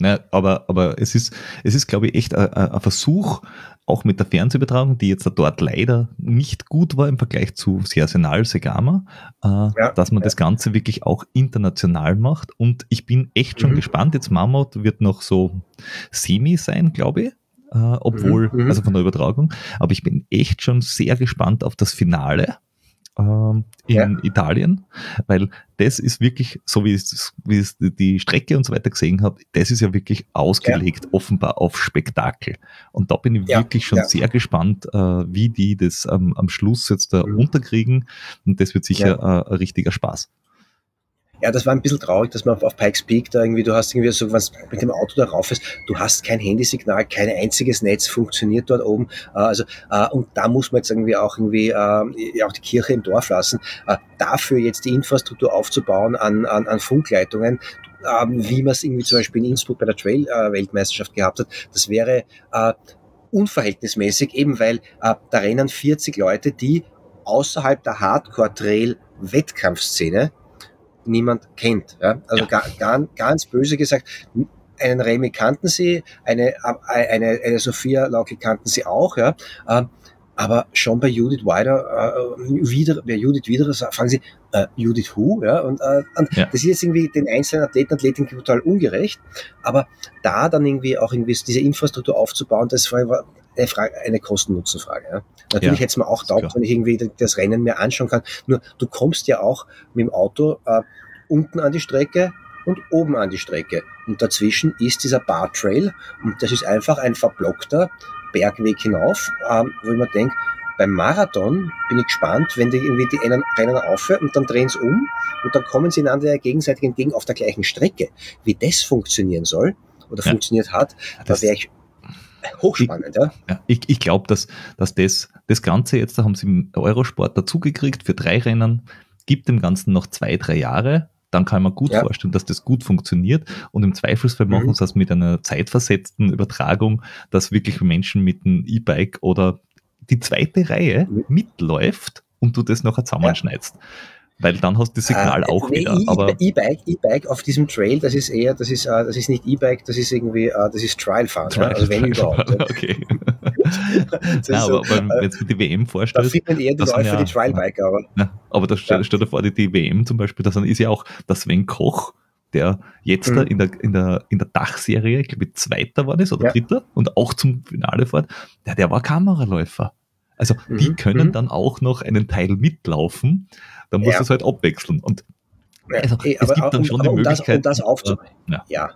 Ne, aber, aber es ist, es ist, glaube ich, echt ein, ein Versuch, auch mit der Fernsehübertragung, die jetzt dort leider nicht gut war im Vergleich zu Sersenal Segama, äh, ja, dass man ja. das Ganze wirklich auch international macht. Und ich bin echt schon mhm. gespannt. Jetzt Mammut wird noch so semi sein, glaube ich äh, obwohl, mhm, mhm. also von der Übertragung. Aber ich bin echt schon sehr gespannt auf das Finale in ja. Italien, weil das ist wirklich, so wie ich, wie ich die Strecke und so weiter gesehen habe, das ist ja wirklich ausgelegt, ja. offenbar auf Spektakel. Und da bin ich ja. wirklich schon sehr gespannt, äh, wie die das ähm, am Schluss jetzt da mhm. unterkriegen. Und das wird sicher äh, ein richtiger Spaß. Ja, das war ein bisschen traurig, dass man auf, Pikes Peak da irgendwie, du hast irgendwie so, was mit dem Auto da rauf ist, du hast kein Handysignal, kein einziges Netz funktioniert dort oben. Äh, also, äh, und da muss man jetzt irgendwie auch irgendwie, äh, ja, auch die Kirche im Dorf lassen. Dafür jetzt die Infrastruktur aufzubauen an, an, an Funkleitungen, äh, wie man es irgendwie zum Beispiel in Innsbruck bei der Trail-Weltmeisterschaft gehabt hat, das wäre unverhältnismäßig, eben weil da rennen 40 Leute, die außerhalb der Hardcore-Trail-Wettkampfszene niemand kennt. Ja? Also ja. Gar, ganz böse gesagt, einen Remy kannten sie, eine, eine, eine Sophia Lauke kannten sie auch, ja. Ähm, aber schon bei Judith Wider, äh, wieder, bei Judith wieder fragen sie, äh, Judith Who, ja, und, äh, und ja. das ist jetzt irgendwie den einzelnen Athleten, Athletinnen total ungerecht, aber da dann irgendwie auch irgendwie diese Infrastruktur aufzubauen, das war eine, Frage, eine Kosten-Nutzen-Frage. Ja. Natürlich ja, hätte es mir auch taugt, wenn ich irgendwie das Rennen mir anschauen kann. Nur du kommst ja auch mit dem Auto äh, unten an die Strecke und oben an die Strecke. Und dazwischen ist dieser Bar Trail und das ist einfach ein verblockter Bergweg hinauf, ähm, wo ich mir denke, beim Marathon bin ich gespannt, wenn die irgendwie die einen Rennen aufhören und dann drehen sie um und dann kommen sie einander gegenseitig entgegen auf der gleichen Strecke. Wie das funktionieren soll oder ja. funktioniert hat, da wäre ich hochspannend. Ich, ja. ich, ich glaube, dass, dass das, das Ganze jetzt, da haben sie im Eurosport dazugekriegt für drei Rennen, gibt dem Ganzen noch zwei, drei Jahre. Dann kann man gut ja. vorstellen, dass das gut funktioniert. Und im Zweifelsfall mhm. machen sie das mit einer zeitversetzten Übertragung, dass wirklich Menschen mit einem E-Bike oder die zweite Reihe mhm. mitläuft und du das nachher zusammenschneidest. Weil dann hast du das Signal Äh, auch nee, wieder. Aber E-Bike, E-Bike auf diesem Trail, das ist eher, das ist, äh, das ist nicht E-Bike, das ist irgendwie, äh, das ist Trial-Fahren, ja? also wenn überhaupt. ja. okay. Nein, aber so, wenn äh, wenn du die WM da vorstellst, findet eher die Läufer ja- die Trial-Biker, aber Ja, aber da stell, stell dir vor, die, die WM zum Beispiel, da ist ja auch der Sven Koch, der jetzt Mhm. da in, der, in, der, in der Dachserie, ich glaube, Zweiter war das oder Ja. Dritter und auch zum Finale fährt, der, der war Kameraläufer. Also die Mhm, können mhm. dann auch noch einen Teil mitlaufen, da muss Ja. es halt abwechseln. Und Ja, also, eh, es aber, gibt dann um, schon die um, das, Möglichkeit. um das aufzu... äh, ja. Ja,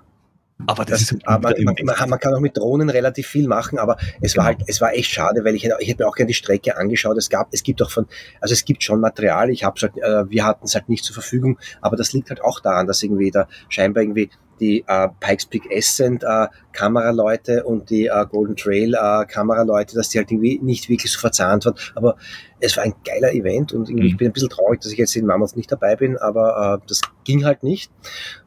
Aber das, das, ist aber man, man, man, kann auch mit Drohnen relativ viel machen, aber es war Genau. halt, es war echt schade, weil ich, hätte- ich hätte mir auch gerne die Strecke angeschaut. Es gab, es gibt auch von, also es gibt schon Material. Ich habe halt, äh, wir hatten es halt nicht zur Verfügung, aber das liegt halt auch daran, dass irgendwie da scheinbar irgendwie die äh, Pikes Peak Ascent äh, Kameraleute und die äh, Golden Trail äh, Kameraleute, dass die halt irgendwie nicht wirklich so verzahnt waren. Aber es war ein geiler Event und irgendwie, Mhm. ich bin ein bisschen traurig, dass ich jetzt in Mammoth nicht dabei bin, aber äh, das ging halt nicht.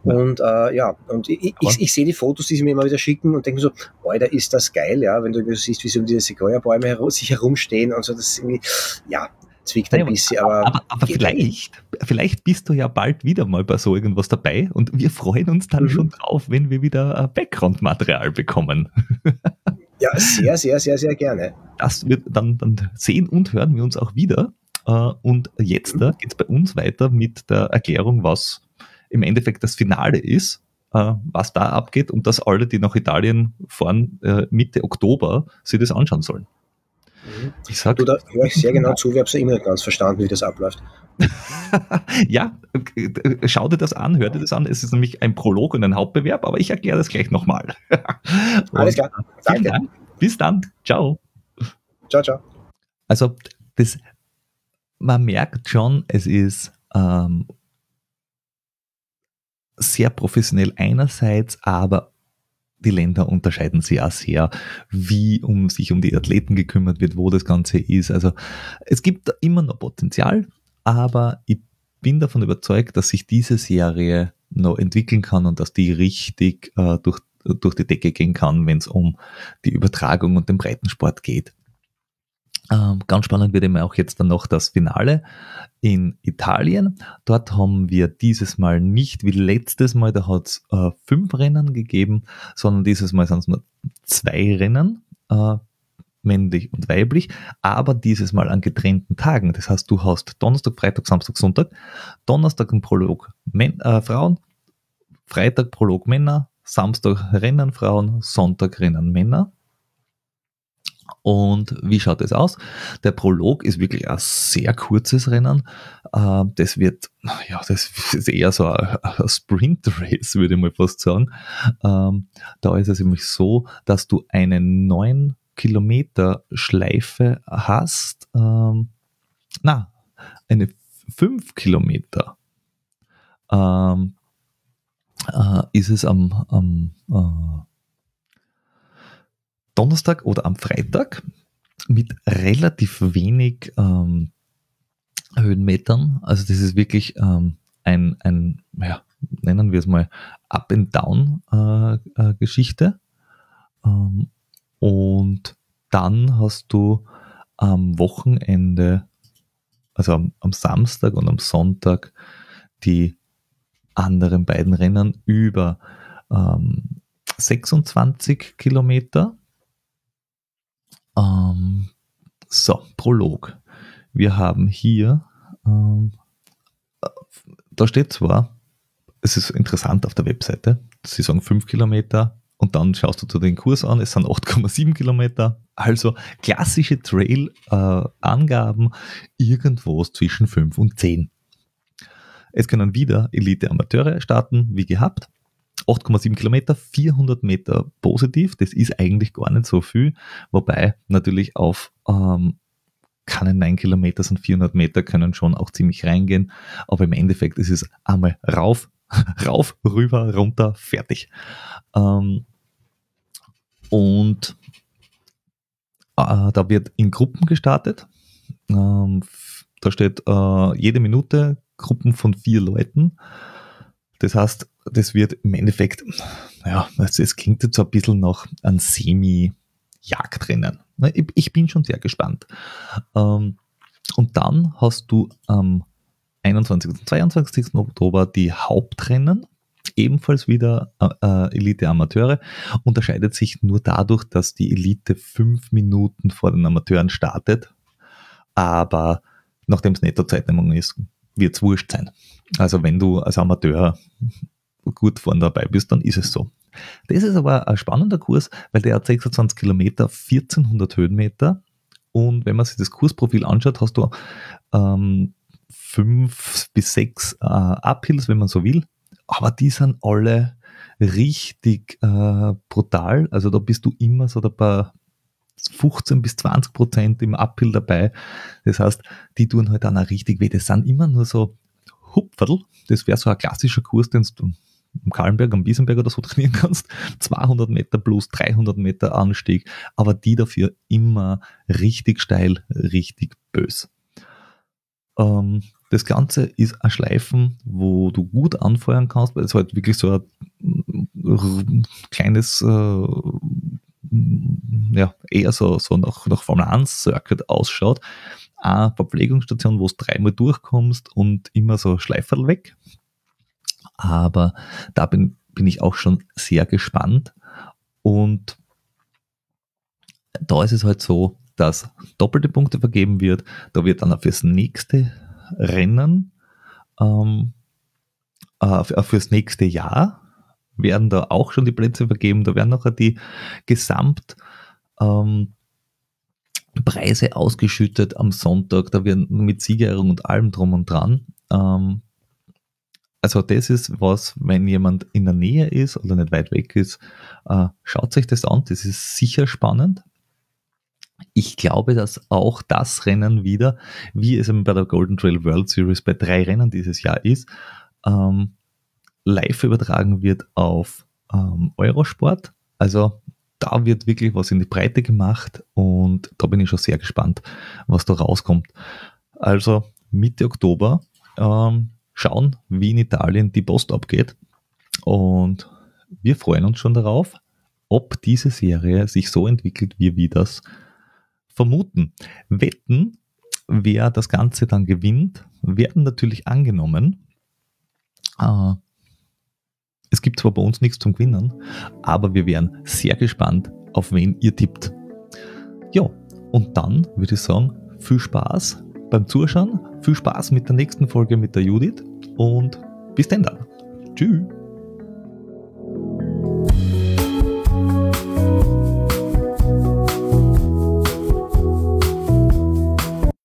Und äh, ja, und ich, ich, ich, ich sehe die Fotos, die sie mir immer wieder schicken und denke mir so, Alter, ist das geil, ja, wenn du siehst, wie sie um diese Sequoia-Bäume herum, sich herumstehen und so, das ist irgendwie, ja, zwickt ein Ja, aber- bisschen, aber, aber, aber vielleicht, vielleicht bist du ja bald wieder mal bei so irgendwas dabei und wir freuen uns dann Mhm. schon drauf, wenn wir wieder äh, Background-Material bekommen. ja, sehr, sehr, sehr, sehr gerne. Das wird dann, dann sehen und hören wir uns auch wieder. Äh, Und jetzt äh, geht es bei uns weiter mit der Erklärung, was im Endeffekt das Finale ist, was da abgeht und dass alle, die nach Italien fahren, Mitte Oktober, sich das anschauen sollen. Ich sag, Du, da höre ich sehr genau zu, ich habe es ja immer nicht ganz verstanden, wie das abläuft. ja, schau dir das an, hör dir das an. Es ist nämlich ein Prolog und ein Hauptbewerb, aber ich erkläre das gleich nochmal. Alles klar, danke. Dank. Bis dann. Ciao. Ciao, ciao. Also, das, man merkt schon, es ist ähm, sehr professionell einerseits, aber die Länder unterscheiden sich auch sehr, wie um sich um die Athleten gekümmert wird, wo das Ganze ist. Also es gibt immer noch Potenzial, aber ich bin davon überzeugt, dass sich diese Serie noch entwickeln kann und dass die richtig äh, durch, durch die Decke gehen kann, wenn es um die Übertragung und den Breitensport geht. Ähm, ganz spannend wird eben auch jetzt dann noch das Finale in Italien. Dort haben wir dieses Mal nicht wie letztes Mal, da hat es äh, fünf Rennen gegeben, sondern dieses Mal sind es nur zwei Rennen, äh, männlich und weiblich, aber dieses Mal an getrennten Tagen. Das heißt, du hast Donnerstag, Freitag, Samstag, Sonntag, Donnerstag ein Prolog Män äh, Frauen, Freitag Prolog Männer, Samstag Rennen Frauen, Sonntag Rennen Männer. Und wie schaut es aus? Der Prolog ist wirklich ein sehr kurzes Rennen. Ähm, Das wird, ja, das ist eher so ein ein Sprint-Race, würde ich mal fast sagen. Ähm, Da ist es nämlich so, dass du eine 9 Kilometer Schleife hast. Ähm, Na, eine 5 Kilometer. Ähm, äh, ist es am, am äh, Donnerstag oder am Freitag mit relativ wenig ähm, Höhenmetern. Also das ist wirklich ähm, ein, ein ja, nennen wir es mal Up-and-Down-Geschichte. ähm, und dann hast du am Wochenende, also am, am Samstag und am Sonntag, die anderen beiden Rennen über ähm, 26 Kilometer. Ähm, so, Prolog. Wir haben hier, ähm, äh, da steht zwar, es ist interessant auf der Webseite, sie sagen 5 Kilometer und dann schaust du dir den Kurs an, es sind 8,7 Kilometer. Also klassische Trail-Angaben irgendwo zwischen 5 und 10. Es können wieder Elite-Amateure starten, wie gehabt. 8,7 Kilometer, 400 Meter positiv, das ist eigentlich gar nicht so viel, wobei natürlich auf ähm, keine 9 Kilometer sind 400 Meter, können schon auch ziemlich reingehen, aber im Endeffekt ist es einmal rauf, rauf, rüber, runter, fertig. Ähm, und äh, da wird in Gruppen gestartet. Ähm, da steht äh, jede Minute Gruppen von vier Leuten. Das heißt, das wird im Endeffekt, ja, es, es klingt jetzt so ein bisschen nach einem Semi-Jagdrennen. Ne, Ich, ich bin schon sehr gespannt. Ähm, und dann hast du am 21. und 22. Oktober die Hauptrennen ebenfalls wieder äh, äh, Elite Amateure, unterscheidet sich nur dadurch, dass die Elite fünf Minuten vor den Amateuren startet, aber nachdem es Netto-Zeitnehmung ist, wird es wurscht sein. Also wenn du als Amateur gut vorne dabei bist, dann ist es so. Das ist aber ein spannender Kurs, weil der hat 26 Kilometer, 1400 Höhenmeter und wenn man sich das Kursprofil anschaut, hast du ähm, fünf bis sechs äh, Uphills, wenn man so will, aber die sind alle richtig äh, brutal. Also da bist du immer so bei 15 bis 20 Prozent im Uphill dabei. Das heißt, die tun halt dann auch richtig weh. Das sind immer nur so Hupferl. Das wäre so ein klassischer Kurs, den du im Kahlenberg, am Biesenberg oder so trainieren kannst. 200 Meter plus 300 Meter Anstieg, aber die dafür immer richtig steil, richtig bös. Ähm, das Ganze ist ein Schleifen, wo du gut anfeuern kannst, weil es halt wirklich so ein kleines, äh, ja, eher so, so nach, nach Formel 1 Circuit ausschaut. Eine Verpflegungsstation, wo du dreimal durchkommst und immer so Schleiferl weg. Aber da bin, bin ich auch schon sehr gespannt. Und da ist es halt so, dass doppelte Punkte vergeben wird. Da wird dann das nächste Rennen ähm, äh, fürs nächste Jahr werden da auch schon die Plätze vergeben. Da werden nachher die Gesamt ähm, Preise ausgeschüttet am Sonntag. Da werden mit Siegerehrung und allem drum und dran. Ähm, also das ist was, wenn jemand in der Nähe ist oder nicht weit weg ist, äh, schaut sich das an. Das ist sicher spannend. Ich glaube, dass auch das Rennen wieder, wie es eben bei der Golden Trail World Series bei drei Rennen dieses Jahr ist, ähm, live übertragen wird auf ähm, Eurosport. Also da wird wirklich was in die Breite gemacht und da bin ich schon sehr gespannt, was da rauskommt. Also Mitte Oktober ähm, schauen, wie in Italien die Post abgeht und wir freuen uns schon darauf, ob diese Serie sich so entwickelt, wie wir das vermuten. Wetten, wer das Ganze dann gewinnt, werden natürlich angenommen. Äh, es gibt zwar bei uns nichts zum Gewinnen, aber wir wären sehr gespannt, auf wen ihr tippt. Ja, und dann würde ich sagen, viel Spaß beim Zuschauen, viel Spaß mit der nächsten Folge mit der Judith und bis dann dann. Tschüss.